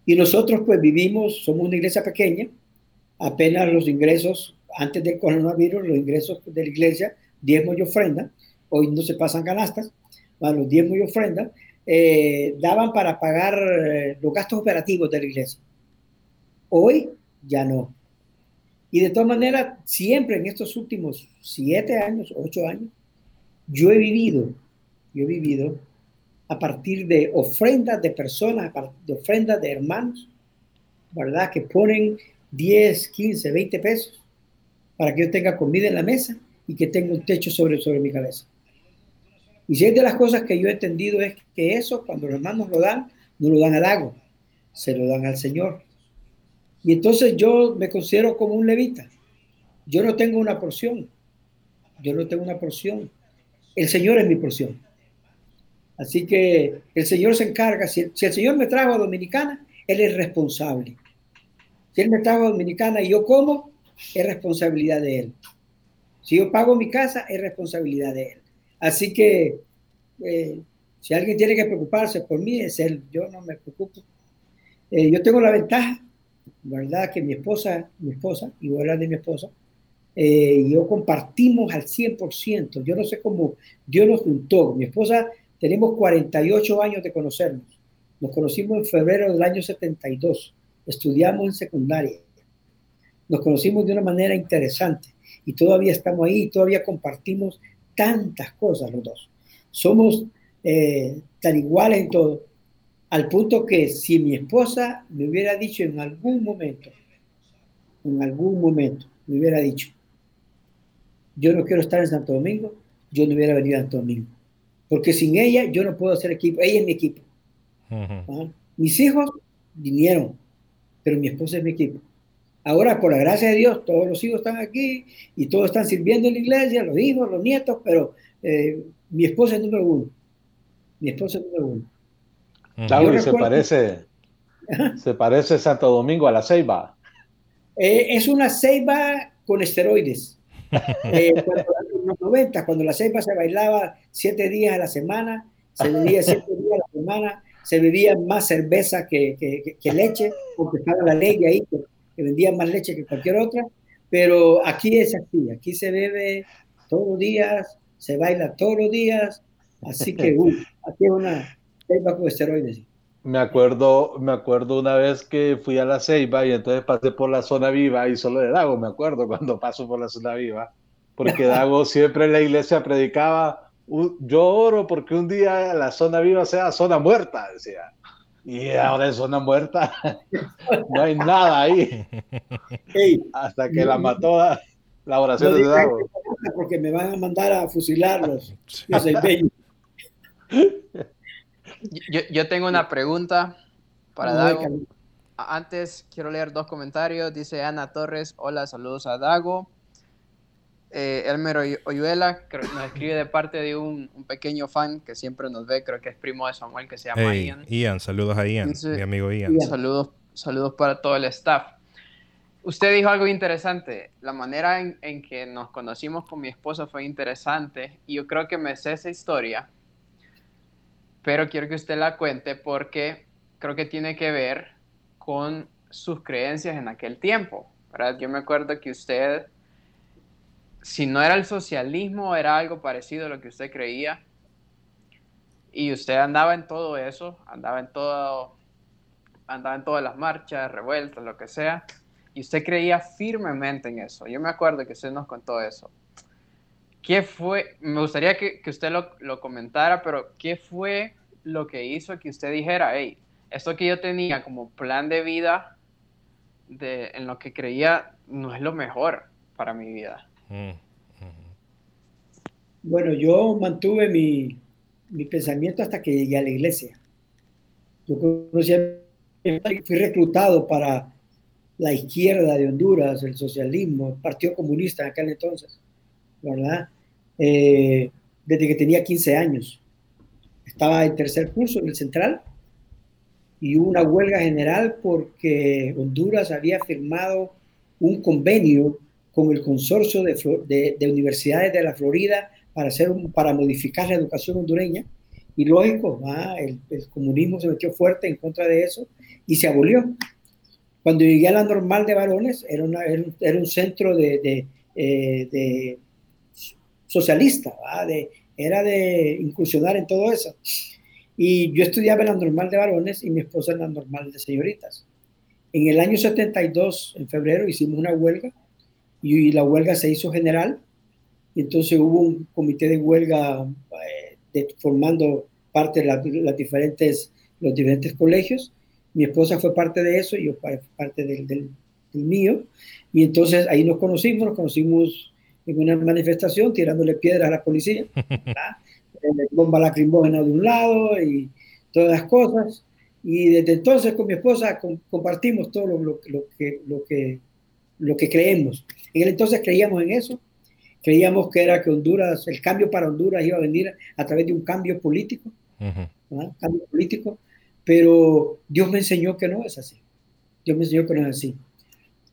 B: y nosotros pues vivimos, somos una iglesia pequeña, apenas los ingresos, antes del coronavirus, los ingresos de la iglesia, diezmo y ofrenda, hoy no se pasan canastas, los diezmos y ofrenda, eh, daban para pagar eh, los gastos operativos de la iglesia. Hoy ya no. Y de todas maneras, siempre en estos últimos siete años, ocho años, yo he vivido, yo he vivido a partir de ofrendas de personas, de ofrendas de hermanos, ¿verdad? Que ponen 10, 15, 20 pesos para que yo tenga comida en la mesa y que tenga un techo sobre, sobre mi cabeza. Y si es de las cosas que yo he entendido es que eso, cuando los hermanos lo dan, no lo dan al agua, se lo dan al Señor. Y entonces yo me considero como un levita. Yo no tengo una porción. Yo no tengo una porción el Señor es mi porción. Así que el Señor se encarga, si, el Señor me trajo a Dominicana, Él es responsable. Si Él me trajo a Dominicana y yo como, es responsabilidad de Él. Si yo pago mi casa, es responsabilidad de Él. Así que eh, si alguien tiene que preocuparse por mí, es Él. Yo no me preocupo. Eh, yo tengo la ventaja, ¿verdad? Que mi esposa, mi esposa, y voy a hablar de mi esposa, eh, yo compartimos al 100%. Yo no sé cómo Dios nos juntó. Mi esposa, tenemos 48 años de conocernos. Nos conocimos en febrero del año 72. Estudiamos en secundaria. Nos conocimos de una manera interesante y todavía estamos ahí, todavía compartimos tantas cosas los dos. Somos eh, tan iguales en todo, al punto que si mi esposa me hubiera dicho en algún momento, en algún momento, me hubiera dicho, yo no quiero estar en Santo Domingo, yo no hubiera venido a Santo Domingo. Porque sin ella yo no puedo hacer equipo, ella es mi equipo. ¿Ah? Mis hijos vinieron, pero mi esposa es mi equipo. Ahora, por la gracia de Dios, todos los hijos están aquí y todos están sirviendo en la iglesia, los hijos, los nietos, pero eh, mi esposa es número uno. Mi esposa es número uno.
C: Claro, se parece, se parece Santo Domingo a la ceiba.
B: Eh, es una ceiba con esteroides. Eh, en los 90, cuando la ceiba se bailaba siete días a la semana, se bebía siete días a la semana, se bebía más cerveza que, que, leche, porque estaba la ley ahí que, vendía más leche que cualquier otra, pero aquí es así, aquí se bebe todos los días, se baila todos los días, así que uh, aquí es una ceiba con esteroides.
C: Me acuerdo, me acuerdo una vez que fui a la Ceiba y entonces pasé por la zona viva y solo de Dago, me acuerdo cuando paso por la zona viva, porque Dago siempre en la iglesia predicaba, yo oro porque un día la zona viva sea zona muerta, decía. Y ahora en zona muerta no hay nada ahí. Hasta que la mató la oración de Dago.
B: Porque me van a mandar a fusilarlos. Yo soy
D: yo, tengo una pregunta para Dago. Antes quiero leer dos comentarios. Dice Ana Torres, hola, saludos a Dago. Eh, Elmer Oyuela nos escribe de parte de un, pequeño fan que siempre nos ve, creo que es primo de Samuel, que se llama Ian.
A: Ian, saludos a Ian, mi amigo Ian.
D: Saludos, saludos para todo el staff. Usted dijo algo interesante, la manera en, en, que nos conocimos con mi esposa fue interesante y yo creo que me sé esa historia, pero quiero que usted la cuente porque creo que tiene que ver con sus creencias en aquel tiempo. ¿verdad? Yo me acuerdo que usted si no era el socialismo, era algo parecido a lo que usted creía. Y usted andaba en todo eso, andaba en todo, andaba en todas las marchas, revueltas, lo que sea. Y usted creía firmemente en eso. Yo me acuerdo que usted nos contó eso. ¿Qué fue? Me gustaría que, que usted lo, lo, comentara, pero ¿qué fue lo que hizo que usted dijera, hey, esto que yo tenía como plan de vida, de, en lo que creía, no es lo mejor para mi vida?
B: Bueno, yo mantuve mi, pensamiento hasta que llegué a la iglesia. Yo fui reclutado para la izquierda de Honduras, el socialismo, el Partido Comunista en aquel entonces, ¿verdad? Eh, desde que tenía 15 años. Estaba en tercer curso en el Central y hubo una huelga general porque Honduras había firmado un convenio con el consorcio de, universidades de la Florida para, hacer para modificar la educación hondureña. Y lógico, el, comunismo se metió fuerte en contra de eso y se abolió. Cuando llegué a la normal de varones, era, era, un centro de, eh, socialista, era de incursionar en todo eso. Y yo estudiaba en la normal de varones y mi esposa en la normal de señoritas. En el año 72, en febrero, hicimos una huelga y, la huelga se hizo general. Y entonces hubo un comité de huelga eh, formando parte de las diferentes, los diferentes colegios. Mi esposa fue parte de eso, yo parte del, del, mío. Y entonces ahí nos conocimos, nos conocimos en una manifestación tirándole piedras a la policía, eh, bomba lacrimógena de un lado y todas las cosas. Y desde entonces con mi esposa compartimos todo lo, lo, que, lo, que, lo que creemos. En el entonces creíamos en eso. Creíamos que era que Honduras, el cambio para Honduras iba a venir a través de un cambio político. Cambio político. Pero Dios me enseñó que no es así. Dios me enseñó que no es así.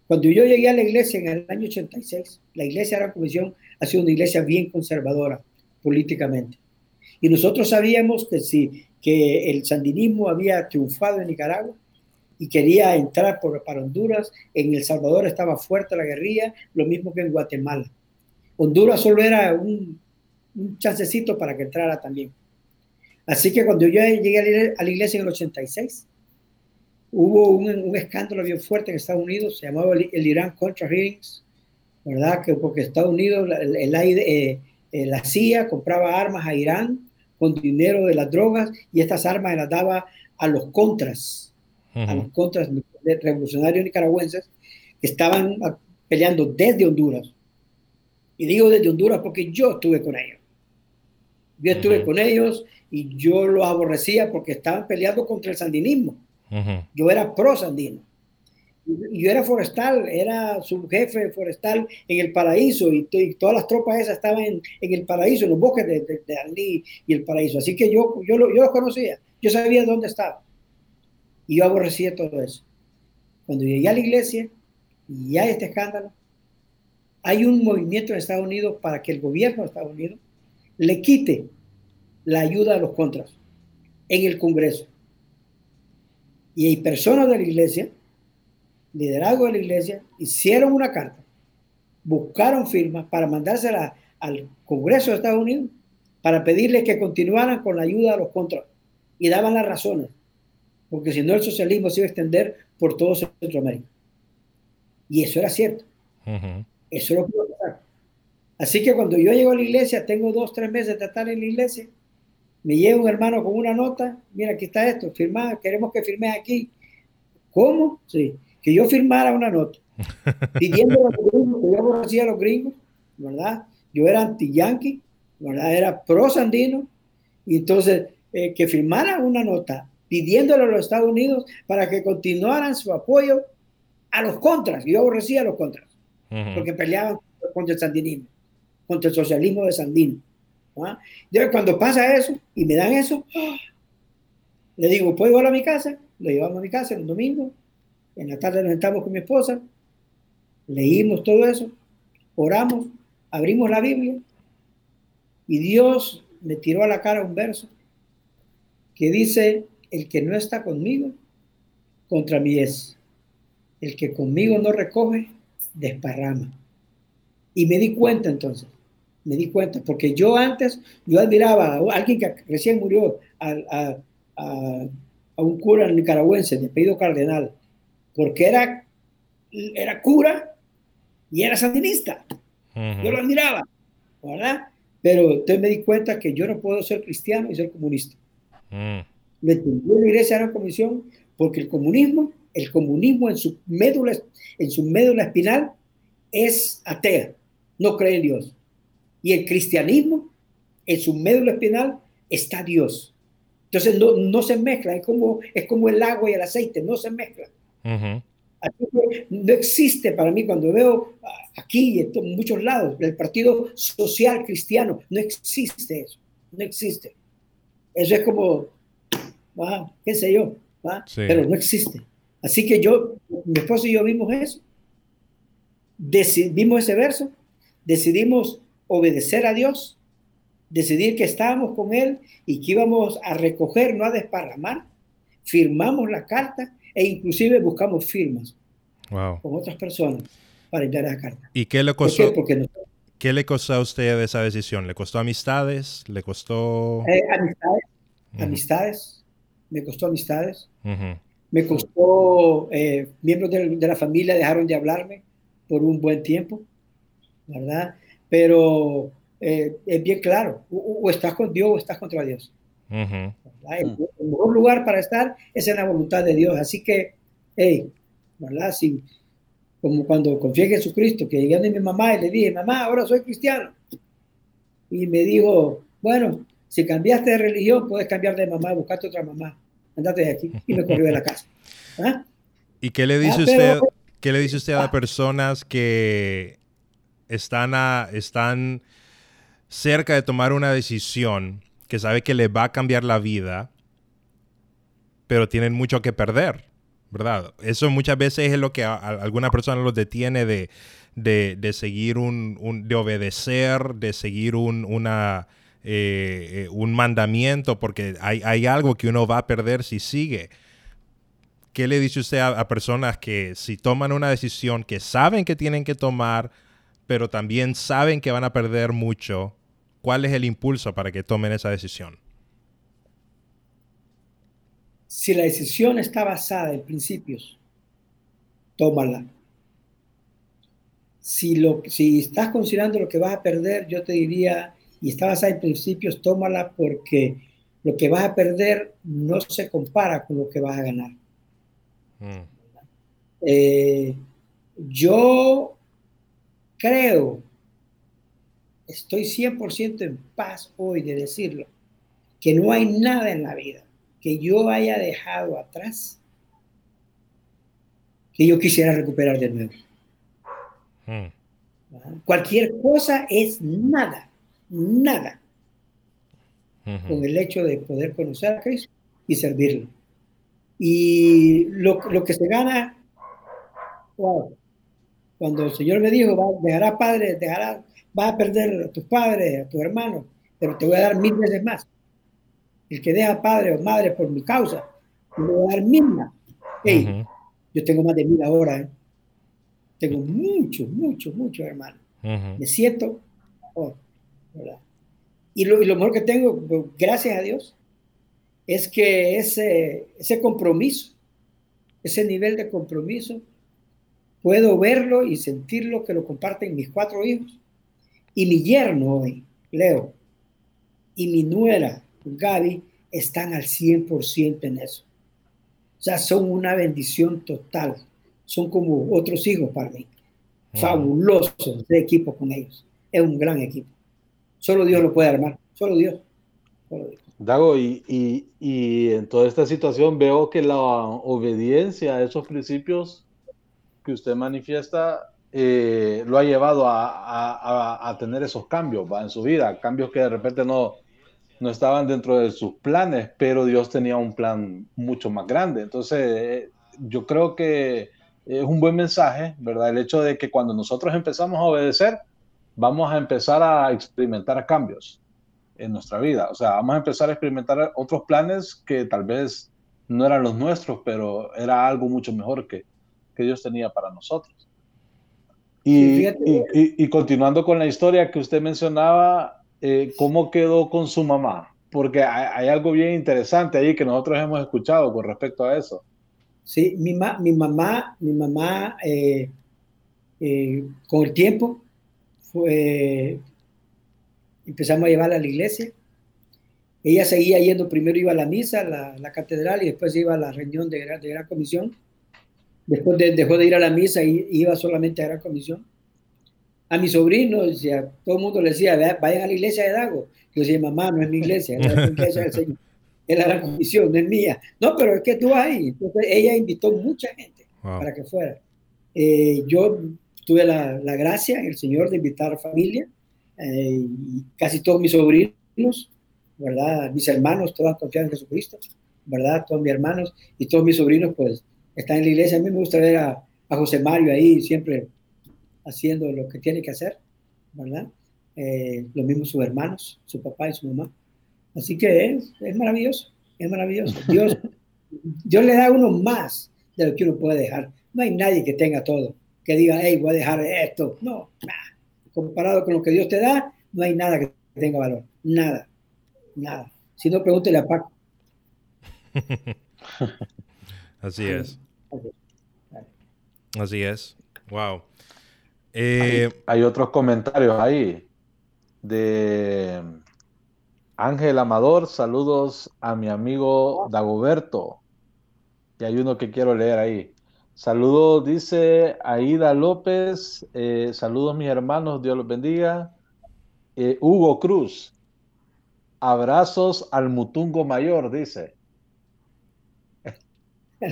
B: Cuando yo llegué a la iglesia en el año 86, la iglesia de la comisión ha sido una iglesia bien conservadora políticamente. Y nosotros sabíamos que si que el sandinismo había triunfado en Nicaragua, y quería entrar por, para Honduras. En El Salvador estaba fuerte la guerrilla, lo mismo que en Guatemala. Honduras solo era un, un chancecito para que entrara también. Así que cuando yo llegué a la iglesia en el 86, hubo un, un escándalo bien fuerte en Estados Unidos, se llamaba el, Irán Contra Hearings, ¿verdad? Que porque Estados Unidos, el, eh, eh, la CIA compraba armas a Irán con dinero de las drogas y estas armas las daba a los contras, a los contras revolucionarios nicaragüenses que estaban peleando desde Honduras. Y digo desde Honduras porque yo estuve con ellos. Yo estuve con ellos y yo los aborrecía porque estaban peleando contra el sandinismo. Yo era pro sandino. Yo era forestal, era subjefe forestal en el paraíso y, todas las tropas esas estaban en, el paraíso, en los bosques de, de, y el paraíso. Así que yo, yo, yo los conocía, yo sabía dónde estaban. Y yo aborrecía todo eso. Cuando llegué a la iglesia y hay este escándalo, hay un movimiento en Estados Unidos para que el gobierno de Estados Unidos le quite la ayuda a los contras en el Congreso. Y hay personas de la iglesia, liderazgo de la iglesia, hicieron una carta, buscaron firmas para mandársela al Congreso de Estados Unidos para pedirle que continuaran con la ayuda a los contras y daban las razones porque si no el socialismo se iba a extender por todo Centroamérica. Y eso era cierto. Eso lo pudo pasar. Así que cuando yo llego a la iglesia, tengo dos, tres meses de estar en la iglesia, me llega un hermano con una nota, mira, aquí está esto, firma, queremos que firmes aquí. ¿Cómo? Sí, que yo firmara una nota, pidiendo a los gringos, que yo conocía a los gringos, ¿verdad? Yo era anti-yankee, ¿verdad? Era pro-sandino, y entonces eh, que firmara una nota pidiéndole a los Estados Unidos para que continuaran su apoyo a los contras. Yo aborrecía a los contras, porque peleaban contra el sandinismo. contra el socialismo de Sandino. ¿ah? Entonces, cuando pasa eso y me dan eso, ¡ah! le digo, ¿puedo ir a mi casa? Lo llevamos a mi casa el domingo. En la tarde nos sentamos con mi esposa, leímos todo eso, oramos, abrimos la Biblia y Dios me tiró a la cara un verso que dice, el que no está conmigo, contra mí es. El que conmigo no recoge, desparrama. Y me di cuenta entonces, me di cuenta, porque yo antes, yo admiraba a alguien que recién murió, a, un cura nicaragüense de pedido cardenal, porque era, era cura y era sandinista. Yo lo admiraba, ¿verdad? Pero entonces me di cuenta que yo no puedo ser cristiano y ser comunista. Mm. Me entendió la iglesia la comisión porque el comunismo, el comunismo en su médula, en su médula espinal es atea, no cree en Dios. Y el cristianismo, en su médula espinal, está Dios. Entonces no, no se mezcla, es como, es como el agua y el aceite, no se mezclan. no existe para mí cuando veo aquí y en muchos lados el Partido Social Cristiano, no existe eso, no existe. Eso es como, qué sé yo, pero no existe. Así que yo, mi esposo y yo vimos eso, vimos ese verso, decidimos obedecer a Dios, decidir que estábamos con Él y que íbamos a recoger, no a desparramar. Firmamos la carta e inclusive buscamos firmas con otras personas para enviar la carta.
A: ¿Y qué le costó? Porque ¿Qué le costó a usted esa decisión? ¿Le costó amistades? ¿Le costó...?
B: Eh, amistades, amistades, me costó amistades. Me costó, eh, miembros de, la familia dejaron de hablarme por un buen tiempo, ¿verdad? Pero eh, es bien claro, o, estás con Dios o estás contra Dios. el, mejor lugar para estar es en la voluntad de Dios. Así que, hey, ¿verdad? Si, como cuando confié en Jesucristo, que llegué a mi mamá y le dije, mamá, ahora soy cristiano. Y me dijo, bueno, si cambiaste de religión, puedes cambiar de mamá, buscarte otra mamá. Andate de aquí. Y me corrió de la casa. ¿Ah?
A: ¿Y qué le dice ah, usted? ¿Qué le dice usted a las ah. personas que están, a, están cerca de tomar una decisión que sabe que le va a cambiar la vida, pero tienen mucho que perder? ¿verdad? Eso muchas veces es lo que a, alguna persona los detiene de, de, seguir un, de obedecer, de seguir un, una, eh, eh, un mandamiento, porque hay, hay, algo que uno va a perder si sigue. ¿Qué le dice usted a, personas que si toman una decisión que saben que tienen que tomar, pero también saben que van a perder mucho? ¿Cuál es el impulso para que tomen esa decisión?
B: Si la decisión está basada en principios, tómala. Si, lo, si estás considerando lo que vas a perder, yo te diría, y está basada en principios, tómala porque lo que vas a perder no se compara con lo que vas a ganar. Mm. Eh, yo creo, estoy 100% en paz hoy de decirlo, que no hay nada en la vida que yo haya dejado atrás que yo quisiera recuperar de nuevo. Hmm. Cualquier cosa es nada, nada, con el hecho de poder conocer a Cristo y servirlo. Y lo, que se gana, cuando el Señor me dijo, va, dejará padre, dejará, va a perder a tus padres, a tus hermanos, pero te voy a dar mil veces más el que deja padre o madre por mi causa, me voy a dar misma. Yo tengo más de mil ahora. ¿eh? Tengo muchos, muchos, muchos hermanos. Me siento Y lo, y lo, mejor que tengo, gracias a Dios, es que ese, ese compromiso, ese nivel de compromiso, puedo verlo y sentirlo que lo comparten mis cuatro hijos y mi yerno hoy, Leo, y mi nuera, Gaby están al 100% en eso. O sea, son una bendición total. Son como otros hijos para mí. Fabulosos de equipo con ellos. Es un gran equipo. Solo Dios lo puede armar. Solo Dios.
C: Dago, y, y, en toda esta situación veo que la obediencia a esos principios que usted manifiesta eh, lo ha llevado a, a, tener esos cambios ¿va? en su vida, cambios que de repente no, no estaban dentro de sus planes, pero Dios tenía un plan mucho más grande. Entonces, eh, yo creo que es un buen mensaje, ¿verdad? El hecho de que cuando nosotros empezamos a obedecer, vamos a empezar a experimentar cambios en nuestra vida. O sea, vamos a empezar a experimentar otros planes que tal vez no eran los nuestros, pero era algo mucho mejor que, que Dios tenía para nosotros. Y, y, continuando con la historia que usted mencionaba, eh, ¿cómo quedó con su mamá? Porque hay, algo bien interesante ahí que nosotros hemos escuchado con respecto a eso.
B: Sí, mi, mi mamá, mi mamá eh, eh, con el tiempo empezamos a llevarla a la iglesia. Ella seguía yendo, primero iba a la misa, la, la catedral, y después iba a la reunión de, de gran comisión. Después dejó de ir a la misa y iba solamente a gran comisión. A mi sobrino, decía, todo el mundo le decía, vayan a la iglesia de Dago. Yo decía, mamá, no es mi iglesia, es la iglesia del Señor. Es la gran comisión, no es mía. No, pero es que tú ahí. Entonces ella invitó mucha gente para que fuera. Eh, yo tuve la, la, gracia el Señor de invitar familia eh, y casi todos mis sobrinos, ¿verdad? Mis hermanos, todos confían en Jesucristo, ¿verdad? Todos mis hermanos y todos mis sobrinos, pues, están en la iglesia. A mí me gusta ver a, a José Mario ahí siempre haciendo lo que tiene que hacer, ¿verdad? Eh, lo mismo sus hermanos, su papá y su mamá. Así que es, es maravilloso, es maravilloso. Dios, Dios le da a uno más de lo que uno puede dejar. No hay nadie que tenga todo, que diga, hey, voy a dejar esto. No, nada comparado con lo que Dios te da, no hay nada que tenga valor. Nada. Nada. Si no, pregúntele a Paco.
A: Así es. Así es. Wow. Eh,
C: hay, otros comentarios ahí de Ángel Amador. Saludos a mi amigo Dagoberto. Y hay uno que quiero leer ahí. Saludos, dice Aida López. Eh, saludos, mis hermanos. Dios los bendiga. Eh, Hugo Cruz. Abrazos al Mutungo Mayor, dice.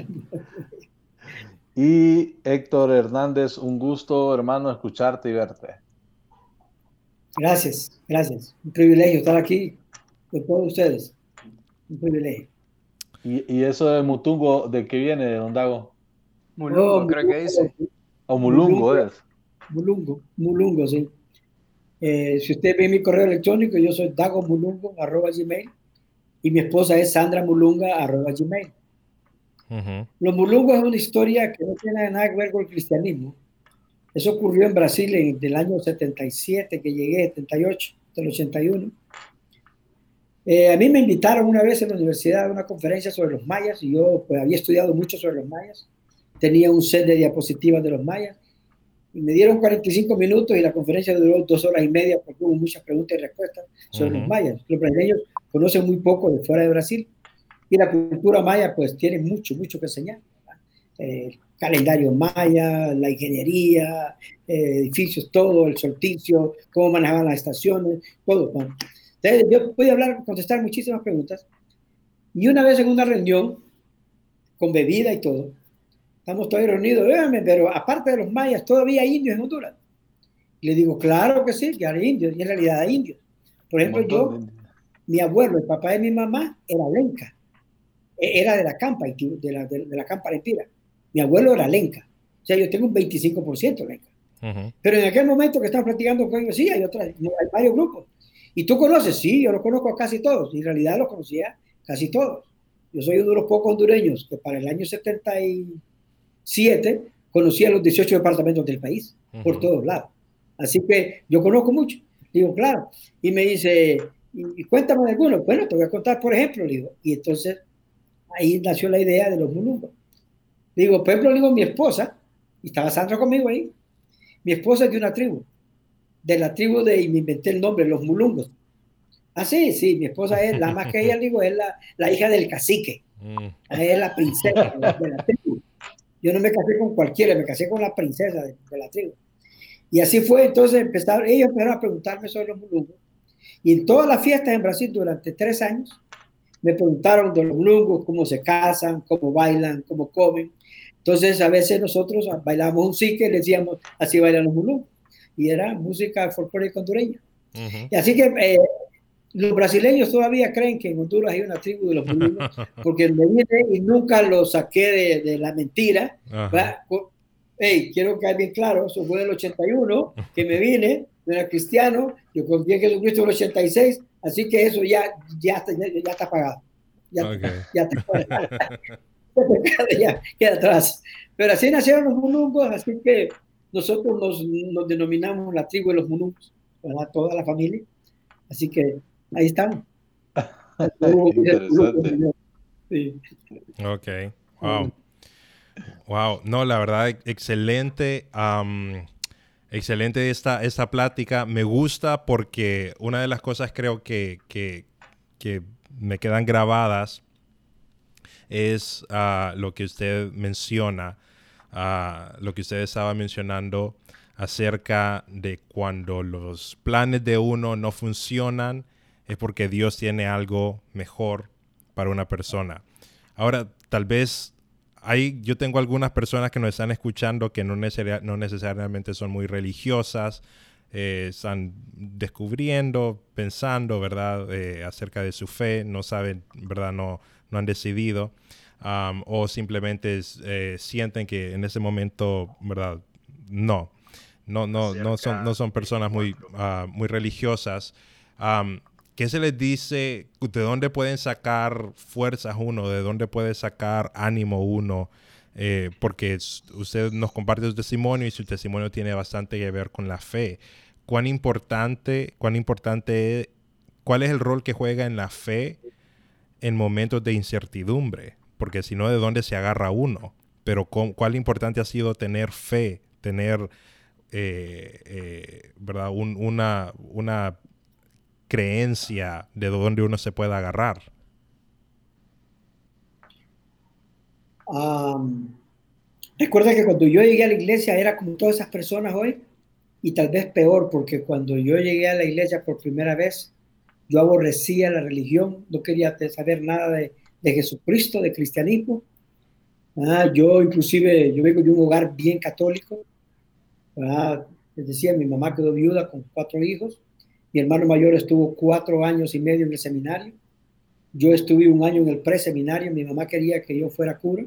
C: y Héctor Hernández, un gusto, hermano, escucharte y verte.
B: Gracias, gracias. Un privilegio estar aquí con todos ustedes. Un privilegio.
C: ¿Y, y eso de Mutungo, de qué viene, don Dago?
D: Mulungo, creo que dice.
C: O Mulungo, es.
B: Mulungo, Mulungo, sí. Eh, si usted ve mi correo electrónico, yo soy dagomulungo, arroba gmail, y mi esposa es Sandra Mulunga, arroba gmail. Los mulungos es una historia que no tiene nada que ver con el cristianismo. Eso ocurrió en Brasil en el año 77, que llegué, 78, del 81. Eh, a mí me invitaron una vez en la universidad a una conferencia sobre los mayas y yo pues, había estudiado mucho sobre los mayas tenía un set de diapositivas de los mayas. Y me dieron 45 minutos y la conferencia duró dos horas y media porque hubo muchas preguntas y respuestas sobre los mayas. Los brasileños conocen muy poco de fuera de Brasil y la cultura maya pues tiene mucho, mucho que enseñar. el calendario maya, la ingeniería, eh, edificios, todo, el solsticio, cómo manejaban las estaciones, todo. Entonces, yo pude hablar, contestar muchísimas preguntas. Y una vez en una reunión, con bebida y todo, estamos todos reunidos, pero aparte de los mayas, todavía hay indios en Honduras. le digo, claro que sí, que hay indios, y en realidad hay indios. Por ejemplo, yo, mi abuelo, el papá de mi mamá, era lenca, e, era de la campa, de la, de, la campa lempira. Mi abuelo era lenca, o sea, yo tengo un 25% lenca. Pero en aquel momento que estamos platicando con ellos, sí, hay, otras, hay varios grupos. ¿Y tú conoces? Sí, yo los conozco a casi todos. Y en realidad los conocía casi todos. Yo soy uno de los pocos hondureños que para el año 70 y siete, conocía los 18 departamentos del país, por todos lados. Así que yo conozco mucho. Digo, claro. Y me dice, y, cuéntame alguno. Bueno, te voy a contar, por ejemplo, digo. Y entonces ahí nació la idea de los mulungos. Digo, por ejemplo, digo, mi esposa, y estaba Sandra conmigo ahí, mi esposa es de una tribu, de la tribu de, y me inventé el nombre, los mulungos. Ah, sí, sí, mi esposa es, la más que ella, digo, es la, la hija del cacique. Mm. Es la princesa de la tribu. Yo no me casé con cualquiera, me casé con la princesa de, la tribu. Y así fue, entonces empezaron, ellos empezaron a preguntarme sobre los mulungos. Y en todas las fiestas en Brasil durante tres años, me preguntaron de los mulungos, cómo se casan, cómo bailan, cómo comen. Entonces, a veces nosotros bailábamos un sique y le decíamos, así bailan los mulú. Y era música folclórica hondureña. Y así que eh, los brasileños todavía creen que en Honduras hay una tribu de los mulú, porque me vine y nunca lo saqué de, la mentira. Hey, quiero que bien claro, eso fue del 81, que me vine, era cristiano, yo confié en Jesucristo en el 86, así que eso ya, ya, está, ya, está pagado. Ya, ya está pagado. ya queda atrás. Pero así nacieron los munungos, así que nosotros nos, nos denominamos la tribu de los munungos, toda la familia. Así que ahí estamos.
A: sí. Ok, wow. Wow, no, la verdad, excelente. excelente esta, esta plática. Me gusta porque una de las cosas creo que, que, que me quedan grabadas es ah, lo que usted menciona, ah, lo que usted estaba mencionando acerca de cuando los planes de uno no funcionan, es porque Dios tiene algo mejor para una persona. Ahora, tal vez hay, yo tengo algunas personas que nos están escuchando que no, no necesariamente son muy religiosas, eh, están descubriendo, pensando, ¿verdad?, eh, acerca de su fe, no saben, ¿verdad?, no, no han decidido, o simplemente eh, sienten que en ese momento, ¿verdad? No, no, no, no, son, no son personas muy, uh, muy religiosas. ¿Qué se les dice? ¿De dónde pueden sacar fuerzas uno? ¿De dónde puede sacar ánimo uno? Eh, porque usted nos comparte su testimonio y su testimonio tiene bastante que ver con la fe. ¿Cuán importante, cuán importante, cuál es el rol que juega en la fe en momentos de incertidumbre, porque si no, ¿de dónde se agarra uno? Pero cuál importante ha sido tener fe, tener, eh, eh, ¿verdad? una, una creencia de dónde uno se pueda agarrar.
B: recuerda que cuando yo llegué a la iglesia era como todas esas personas hoy y tal vez peor porque cuando yo llegué a la iglesia por primera vez yo aborrecía la religión, no quería saber nada de, Jesucristo, de cristianismo. Ah, yo inclusive, yo vengo de un hogar bien católico. Ah, les decía, mi mamá quedó viuda con cuatro hijos. Mi hermano mayor estuvo cuatro años y medio en el seminario. Yo estuve un año en el preseminario. Mi mamá quería que yo fuera cura.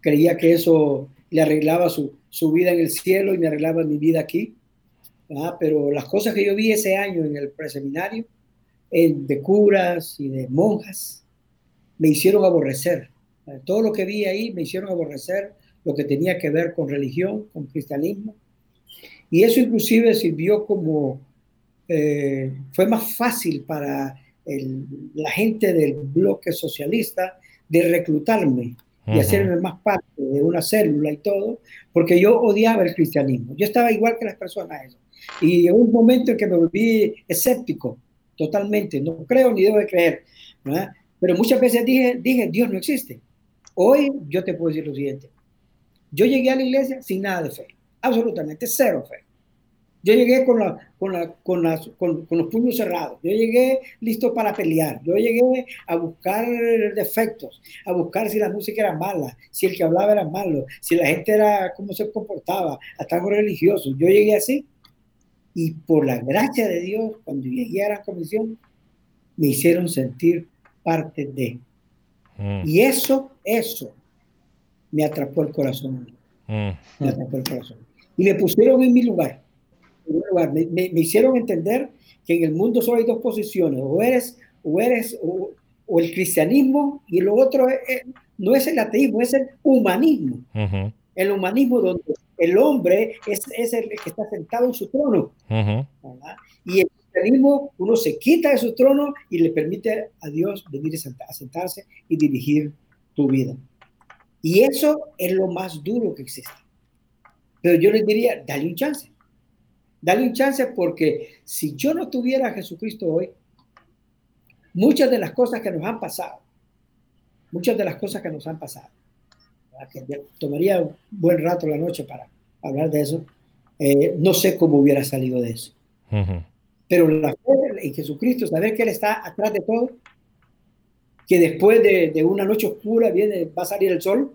B: Creía que eso le arreglaba su, su vida en el cielo y me arreglaba mi vida aquí. Ah, pero las cosas que yo vi ese año en el preseminario de curas y de monjas, me hicieron aborrecer. Todo lo que vi ahí me hicieron aborrecer lo que tenía que ver con religión, con cristianismo. Y eso inclusive sirvió como, eh, fue más fácil para la gente del bloque socialista de reclutarme y hacerme más parte de una célula y todo, porque yo odiaba el cristianismo. Yo estaba igual que las personas. Y en un momento en que me volví escéptico, totalmente, no creo ni debo de creer, pero muchas veces dije, dije, Dios no existe. Hoy yo te puedo decir lo siguiente, yo llegué a la iglesia sin nada de fe, absolutamente cero fe. Yo llegué con, la, con, la, con, con, con, los puños cerrados. Yo llegué listo para pelear. Yo llegué a buscar defectos, a buscar si la música era mala, si el que hablaba era malo, si la gente era, cómo se comportaba, hasta algo religioso. Yo llegué así y por la gracia de Dios, cuando llegué a la comisión, me hicieron sentir parte de. Mm. Y eso, eso, me atrapó el corazón. Mm. Me atrapó el corazón. Y me pusieron en mi lugar. Me, hicieron entender que en el mundo solo hay dos posiciones. O eres, o eres, o, el cristianismo, y lo otro no es el ateísmo, es el humanismo. El humanismo donde el hombre es, el que está sentado en su trono. Y el cristianismo, uno se quita de su trono y le permite a Dios venir a sentarse y dirigir tu vida. Y eso es lo más duro que existe. Pero yo les diría, dale un chance. Dale un chance porque si yo no tuviera a Jesucristo hoy, muchas de las cosas que nos han pasado, muchas de las cosas que nos han pasado, que tomaría un buen rato la noche para hablar de eso, eh, no sé cómo hubiera salido de eso. Pero la fe en Jesucristo, saber que Él está atrás de todo, que después de, una noche oscura viene, va a salir el sol,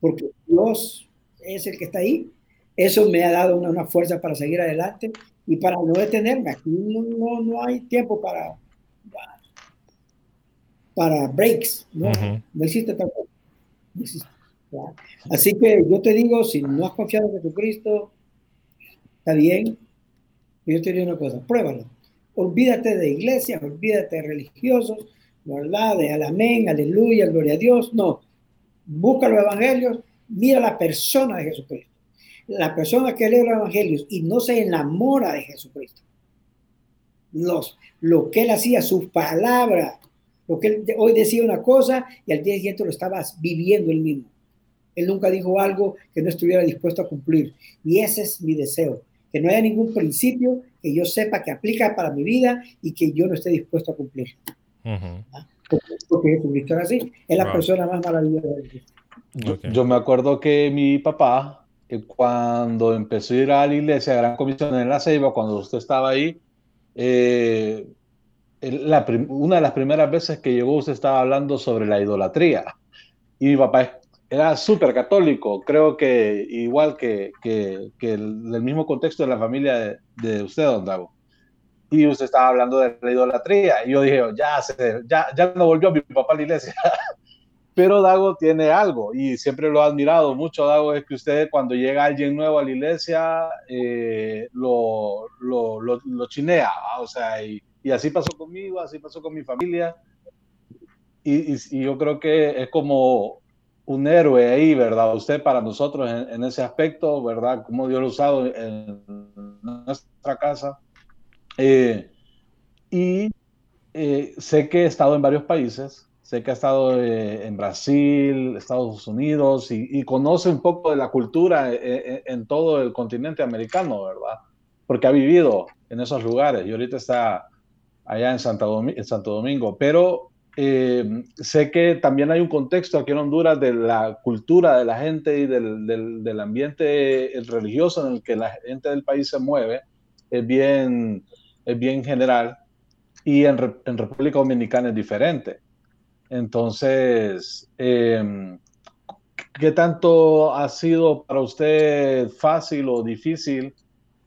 B: porque Dios es el que está ahí. Eso me ha dado una, una fuerza para seguir adelante y para no detenerme. Aquí no, no, no hay tiempo para, para breaks, no, no existe tampoco. Así que yo te digo, si no has confiado en Jesucristo, está bien. Yo te digo una cosa, pruébalo. Olvídate de iglesias, olvídate de religiosos, ¿verdad? De al amén, aleluya, gloria a Dios. No, busca los evangelios, mira la persona de Jesucristo. La persona que lee los evangelios y no se enamora de Jesucristo. Los, lo que él hacía, sus palabras, lo que él hoy decía una cosa y al día siguiente lo estaba viviendo él mismo. Él nunca dijo algo que no estuviera dispuesto a cumplir. Y ese es mi deseo, que no haya ningún principio que yo sepa que aplica para mi vida y que yo no esté dispuesto a cumplir. ¿Ah? Porque, Jesucristo era así, es la persona más maravillosa
C: de Yo me acuerdo que mi papá, cuando empezó a ir a la iglesia, a Gran Comisión en la Ceiba, cuando usted estaba ahí, eh, una de las primeras veces que llegó usted estaba hablando sobre la idolatría. Y mi papá era súper católico, creo que igual que, que, que el, del mismo contexto de la familia de, usted, don Dago. Y usted estaba hablando de la idolatría. Y yo dije, ya, ya, ya no volvió mi papá a la iglesia. Pero Dago tiene algo y siempre lo ha admirado mucho, Dago, es que usted cuando llega alguien nuevo a la iglesia eh, lo, lo, lo, chinea, o sea, y, y así pasó conmigo, así pasó con mi familia. Y, y, yo creo que es como un héroe ahí, ¿verdad? Usted para nosotros en, ese aspecto, ¿verdad? Como Dios lo ha usado en nuestra casa. Eh, y eh, sé que he estado en varios países, sé que ha estado eh, en Brasil, Estados Unidos, y, conoce un poco de la cultura en todo el continente americano, ¿verdad? Porque ha vivido en esos lugares y ahorita está allá en, Santo Domingo, pero eh, sé que también hay un contexto aquí en Honduras de la cultura de la gente y del, del, ambiente religioso en el que la gente del país se mueve, es bien, es bien general y en, en República Dominicana es diferente. Entonces, eh, ¿qué tanto ha sido para usted fácil o difícil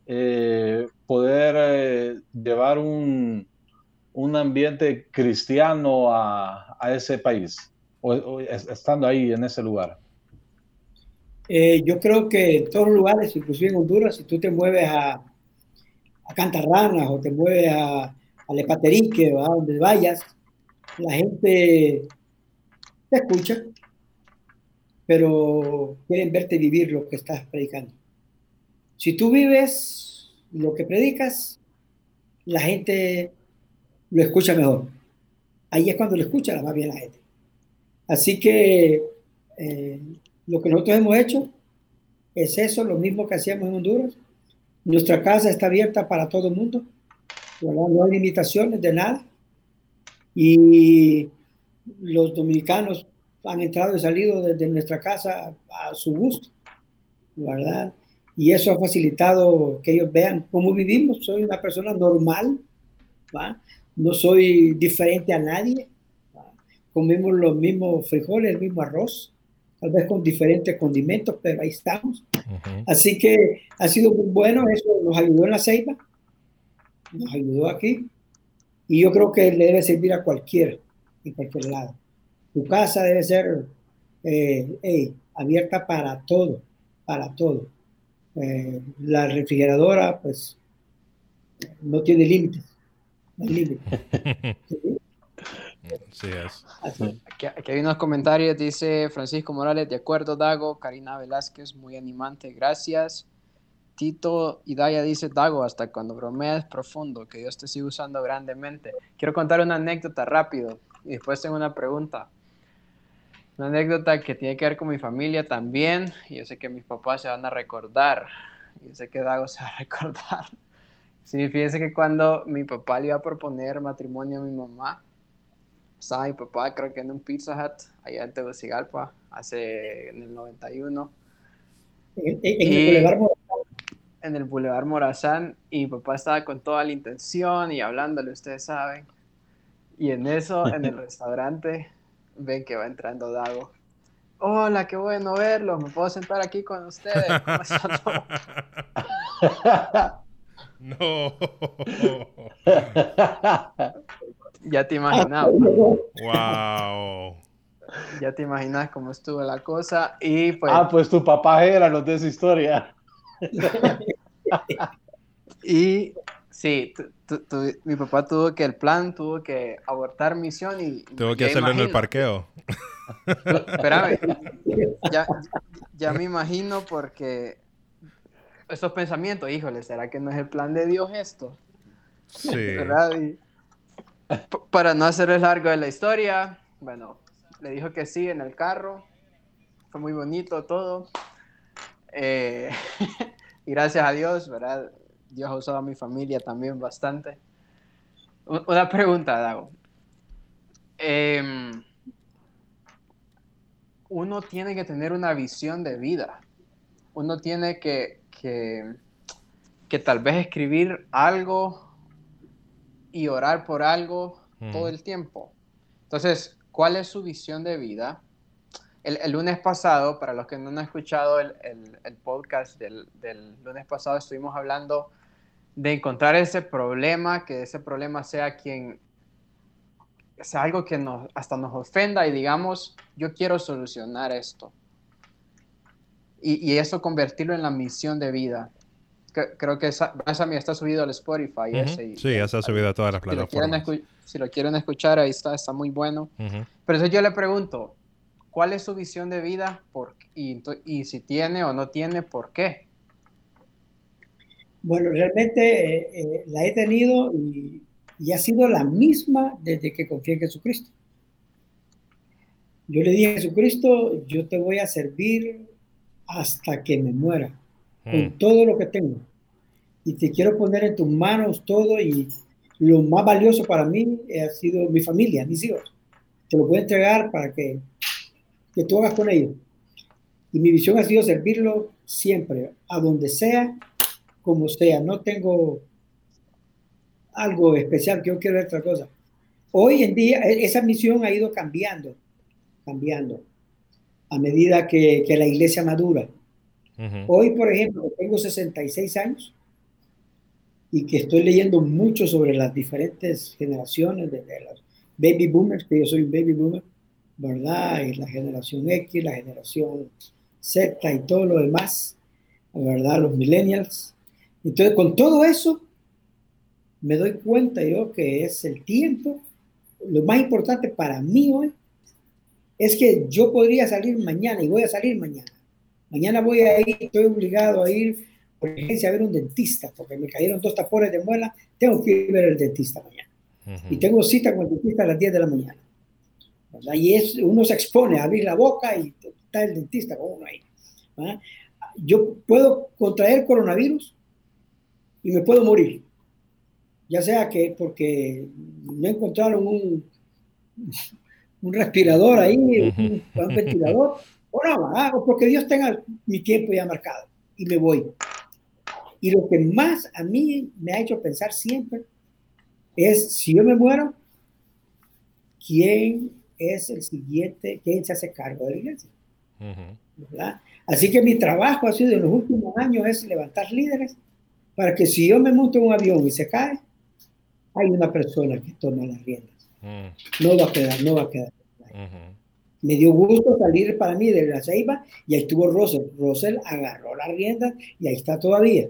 C: eh, poder llevar un, un ambiente cristiano a, a ese país, o, estando ahí en ese lugar?
B: Eh, yo creo que en todos los lugares, inclusive en Honduras, si tú te mueves a, a Cantarranas o te mueves a, a donde vayas, la gente te escucha, pero quieren verte vivir lo que estás predicando. Si tú vives lo que predicas, la gente lo escucha mejor. Ahí es cuando lo escucha más bien la gente. Así que eh, lo que nosotros hemos hecho es eso, lo mismo que hacíamos en Honduras. Nuestra casa está abierta para todo el mundo. No hay limitaciones de nada. Y los dominicanos han entrado y salido desde nuestra casa a su gusto, ¿verdad? Y eso ha facilitado que ellos vean cómo vivimos. Soy una persona normal, ¿va? no soy diferente a nadie. Comemos los mismos frijoles, el mismo arroz, tal vez con diferentes condimentos, pero ahí estamos. Así que ha sido muy bueno, eso nos ayudó en la ceiba, nos ayudó aquí, y yo creo que le debe servir a cualquiera, en cualquier lado. Tu casa debe ser eh, abierta para todo, para todo. Eh, la refrigeradora, pues, no tiene límites.
D: Sí es. Aquí, hay unos comentarios, dice Francisco Morales, de acuerdo, Dago, Karina Velázquez, muy animante, gracias. Tito Idaya dice, Dago, hasta cuando bromeas profundo, que Dios te sigue usando grandemente. Quiero contar una anécdota rápido y después tengo una pregunta. Una anécdota que tiene que ver con mi familia también. Y yo sé que mis papás se van a recordar. Yo sé que Dago se va a recordar. Sí, fíjense que cuando mi papá le iba a proponer matrimonio a mi mamá, estaba mi papá creo que en un Pizza Hut allá en Tegucigalpa, hace en el 91. En, el Boulevard. En el Boulevard Morazán, y mi papá estaba con toda la intención y hablándole, ustedes saben. Y en eso, en el restaurante, ven que va entrando Dago. Hola, qué bueno verlo. Me puedo sentar aquí con ustedes.
A: no.
D: ya te imaginas.
A: Wow.
D: Ya te imaginas cómo estuvo la cosa. Y pues...
C: Ah, pues tu papá era, no de esa historia.
D: y sí, mi papá tuvo que el plan, tuvo que abortar misión y...
A: Tuvo que hacerlo en el parqueo.
D: Espérame, ya, ya me imagino porque estos pensamientos, híjole, ¿será que no es el plan de Dios esto?
A: Sí.
D: ¿Verdad? Y, para no hacerles largo de la historia, bueno, le dijo que sí en el carro, fue muy bonito todo. Eh, y gracias a Dios, ¿verdad? Dios ha usado a mi familia también bastante. Una pregunta, Dago. Em, uno tiene que tener una visión de vida. Uno tiene que, que, que tal vez escribir algo y orar por algo todo el tiempo. Entonces, ¿cuál es su visión de vida? El, lunes pasado, para los que no han escuchado el, el, podcast del, del, lunes pasado, estuvimos hablando de encontrar ese problema, que ese problema sea quien, sea algo que nos, hasta nos ofenda y digamos, yo quiero solucionar esto. Y, y eso convertirlo en la misión de vida. creo que esa, esa está subido al Spotify. ese,
A: sí, ya se ha subido a todas las plataformas.
D: Si lo, quieren, escuchar, ahí está, está muy bueno. Pero eso yo le pregunto, ¿cuál es su visión de vida? Por, y, y si tiene o no tiene, ¿por qué?
B: Bueno, realmente eh, eh, la he tenido y, ha sido la misma desde que confié en Jesucristo. Yo le dije a Jesucristo, yo te voy a servir hasta que me muera, con mm. todo lo que tengo. Y te quiero poner en tus manos todo y lo más valioso para mí ha sido mi familia, mis hijos. Te lo voy a entregar para que, que tú hagas con ellos. Y mi visión ha sido servirlo siempre, a donde sea como sea, no tengo algo especial que yo quiero ver otra cosa. Hoy en día e, esa misión ha ido cambiando, cambiando a medida que, que la iglesia madura. Hoy, por ejemplo, tengo 66 años y que estoy leyendo mucho sobre las diferentes generaciones de, de los baby boomers, que yo soy un baby boomer, ¿verdad? Y la generación X, la generación Z y todo lo demás, ¿verdad? Los millennials. Entonces, con todo eso, me doy cuenta yo que es el tiempo. Lo más importante para mí hoy es que yo podría salir mañana y voy a salir mañana. Mañana voy a ir, estoy obligado a ir por ejemplo, a ver un dentista porque me cayeron dos tapones de muela. Tengo que ir a ver el dentista mañana. Y tengo cita con el dentista a las 10 de la mañana. Y es, uno se expone a abrir la boca y está el dentista con uno ahí. Yo puedo contraer coronavirus y me puedo morir. Ya sea que porque no encontraron un, un respirador ahí, un, ventilador, o no, o porque Dios tenga mi tiempo ya marcado y me voy. Y lo que más a mí me ha hecho pensar siempre es, si yo me muero, ¿quién es el siguiente? ¿Quién se hace cargo de la iglesia? Así que mi trabajo ha sido en los últimos años es levantar líderes para que si yo me monto en un avión y se cae, hay una persona que toma las riendas. Mm. No va a quedar, no va a quedar. Me dio gusto salir para mí de la ceiba y ahí estuvo Russell. Russell agarró las riendas y ahí está todavía,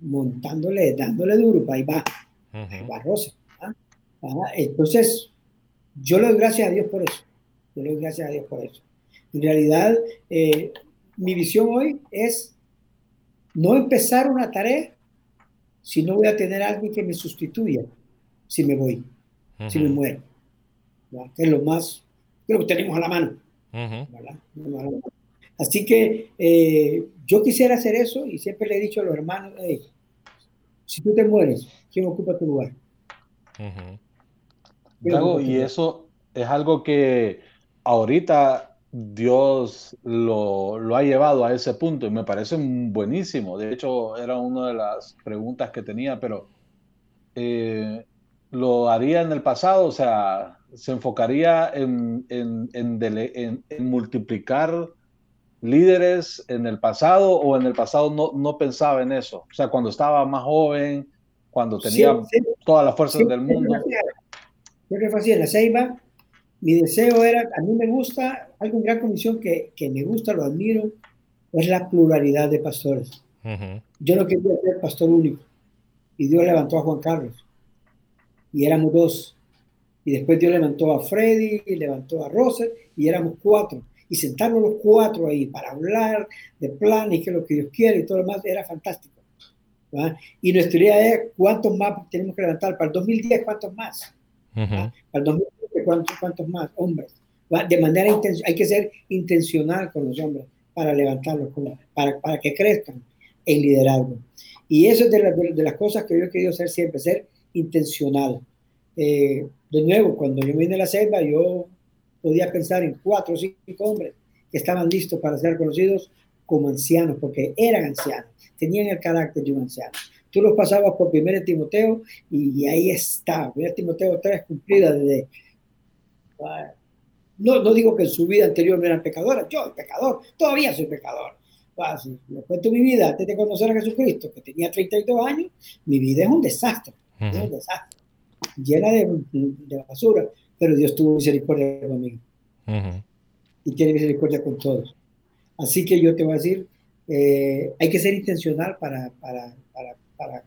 B: montándole, dándole duro, ahí va, ahí va Russell. Ah, entonces, yo le doy gracias a Dios por eso. Yo le doy gracias a Dios por eso. En realidad, eh, mi visión hoy es no empezar una tarea si no voy a tener a alguien que me sustituya si me voy, si me muero. Que es lo más, creo que tenemos a la mano. Así que eh, yo quisiera hacer eso y siempre le he dicho a los hermanos, si tú te mueres, ¿quién ocupa tu lugar?
C: Y eso es algo que ahorita Dios lo, ha llevado a ese punto y me parece buenísimo. De hecho, era una de las preguntas que tenía, pero eh, lo haría en el pasado, o sea, se enfocaría en, en, en, en multiplicar líderes en el pasado o en el pasado no, no, pensaba en eso? O sea, cuando estaba más joven, cuando tenía todas las fuerzas del mundo.
B: Yo que hacía en la Ceiba, mi deseo era, a mí me gusta, algo en gran comisión que, que me gusta, lo admiro, es la pluralidad de pastores. Yo no quería ser pastor único. Y Dios levantó a Juan Carlos. Y éramos dos. Y después Dios levantó a Freddy, y levantó a Rosa, y éramos cuatro y sentarnos los cuatro ahí para hablar de planes, que es lo que Dios quiere y todo lo demás, era fantástico. Y nuestra idea es cuántos más tenemos que levantar. Para el 2010, ¿cuántos más? Para el 2020, ¿cuántos, cuántos más? Hombres. De manera hay que ser intencional con los hombres para levantarlos, para, para que crezcan en liderazgo. Y eso es de, de, las cosas que yo he querido hacer siempre, ser intencional. Eh, de nuevo, cuando yo vine a la selva, yo podía pensar en cuatro o cinco hombres que estaban listos para ser conocidos como ancianos, porque eran ancianos, tenían el carácter de un anciano. Tú los pasabas por 1 Timoteo y, ahí está, 1 Timoteo 3 cumplida desde... No, no digo que en su vida anterior no eran pecadores, yo, pecador, todavía soy pecador. Si les cuento mi vida antes de conocer a Jesucristo, que tenía 32 años, mi vida es un desastre, es un desastre, llena de, de basura pero Dios tuvo misericordia conmigo. Y tiene misericordia con todos. Así que yo te voy a decir, eh, hay que ser intencional para, para, para, para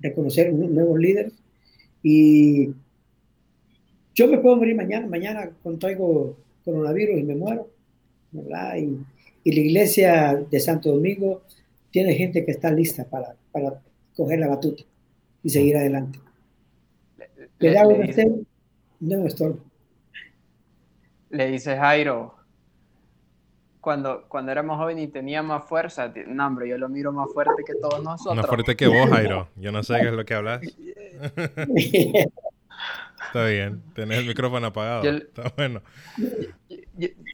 B: reconocer nuevos líderes. Y yo me puedo morir mañana, mañana contraigo coronavirus y me muero, ¿verdad? Y, y, la iglesia de Santo Domingo tiene gente que está lista para, para coger la batuta y seguir adelante. Le, le, no estorbo.
D: Le dice Jairo, cuando, cuando éramos jóvenes y tenía más fuerza, no, hombre, yo lo miro más fuerte que todos nosotros.
A: Más fuerte que vos, Jairo. Yo no sé qué es lo que hablas. Está bien, tenés el micrófono apagado. Está bueno.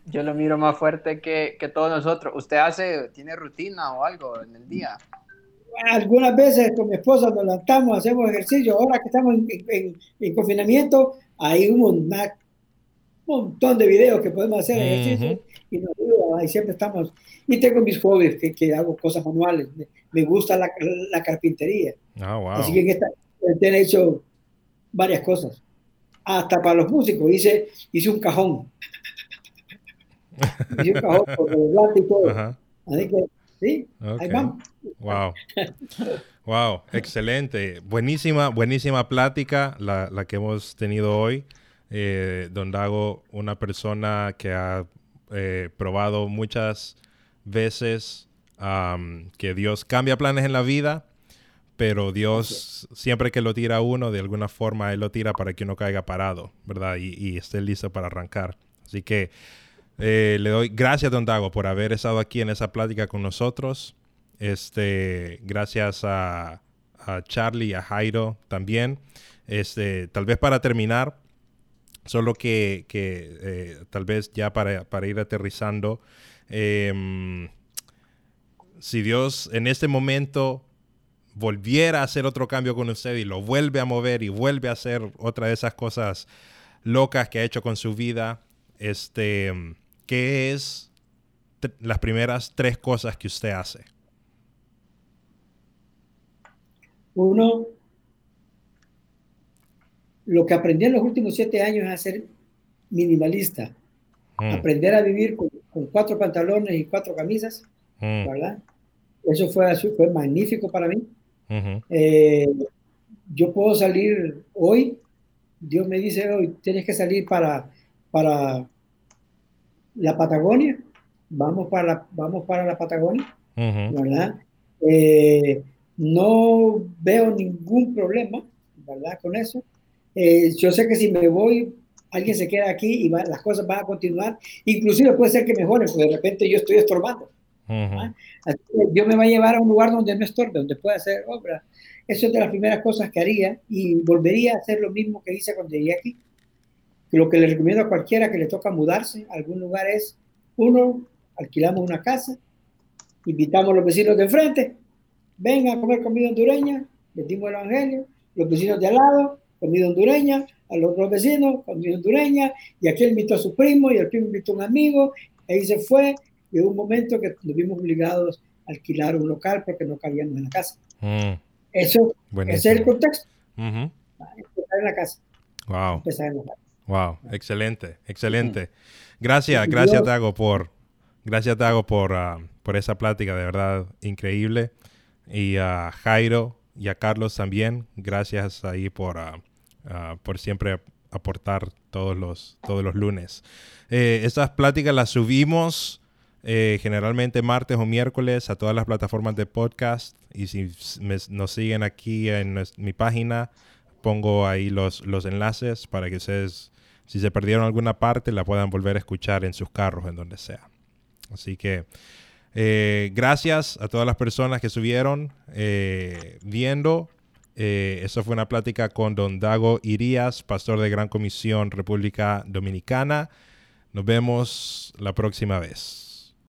D: Yo, lo miro más fuerte que, que, todos nosotros. ¿Usted hace, tiene rutina o algo en el día?
B: Algunas veces con mi esposa nos levantamos, hacemos ejercicio. Ahora que estamos en, en confinamiento, hay un montón de videos que podemos hacer y nos ayuda, siempre estamos. Y tengo mis hobbies, que, que hago cosas manuales. Me, gusta la, la carpintería.
A: Oh,
B: Así que en esta, he hecho varias cosas. Hasta para los músicos hice, hice un cajón. hice un cajón con el y todo. Así que, sí, ahí vamos.
A: Wow. Wow, excelente. Buenísima, buenísima plática la, la que hemos tenido hoy. Eh, don Dago, una persona que ha eh, probado muchas veces que Dios cambia planes en la vida, pero Dios siempre que lo tira a uno, de alguna forma Él lo tira para que uno caiga parado, ¿verdad? Y, y esté listo para arrancar. Así que eh, le doy gracias, don Dago, por haber estado aquí en esa plática con nosotros. Este, gracias a, a Charlie, a Jairo también. Este, tal vez para terminar, solo que, que eh, tal vez ya para, para ir aterrizando, em, si Dios en este momento volviera a hacer otro cambio con usted y lo vuelve a mover y vuelve a hacer otra de esas cosas locas que ha hecho con su vida, este, ¿qué es las primeras tres cosas que usted hace?
B: Uno, lo que aprendí en los últimos siete años es a ser minimalista. Mm. Aprender a vivir con, cuatro pantalones y cuatro camisas, mm. ¿verdad? Eso fue, fue magnífico para mí. Eh, yo puedo salir hoy, Dios me dice hoy, tienes que salir para, para la Patagonia, vamos para la, vamos para la Patagonia, ¿verdad? Eh, no veo ningún problema, ¿verdad? Con eso. Eh, yo sé que si me voy, alguien se queda aquí y las cosas van a continuar. Inclusive puede ser que mejoren, porque de repente yo estoy estorbando. ¿Ah? yo me va a llevar a un lugar donde no estorbe, donde pueda hacer obra. Eso es de las primeras cosas que haría y volvería a hacer lo mismo que hice cuando llegué aquí. Lo que le recomiendo a cualquiera que le toca mudarse a algún lugar es, uno, alquilamos una casa, invitamos a los vecinos de enfrente, vengan a comer comida hondureña, le dimos el evangelio, los vecinos de al lado, comida hondureña, a los otros vecinos, comida hondureña, y aquel invitó a su primo, y el primo invitó a un amigo, ahí se fue, y hubo un momento que nos vimos obligados a alquilar un local porque no cabíamos en la casa.
A: Mm,
B: Eso,
A: buenísimo.
B: ese es el contexto.
A: Ujú.
B: Empezar en la casa.
A: Wow.
B: Empezar en la casa.
A: Wow, excelente, excelente. Gracias,
B: Y
A: gracias Dago por, gracias Dago por, ah, por esa plática, de verdad increíble. Y a Jairo y a Carlos también, gracias ahí por, ah, ah, por siempre aportar todos los, todos los lunes. Eh, estas pláticas las subimos eh, generalmente martes o miércoles a todas las plataformas de podcast. Y si nos siguen aquí en mi página, pongo ahí los, los enlaces para que ustedes, si se perdieron alguna parte, la puedan volver a escuchar en sus carros, en donde sea. Así que eh, gracias a todas las personas que subieron eh, viendo. Eh, eso fue una plática con don Dago Irías, pastor de Gran Comisión República Dominicana. Nos vemos la próxima vez.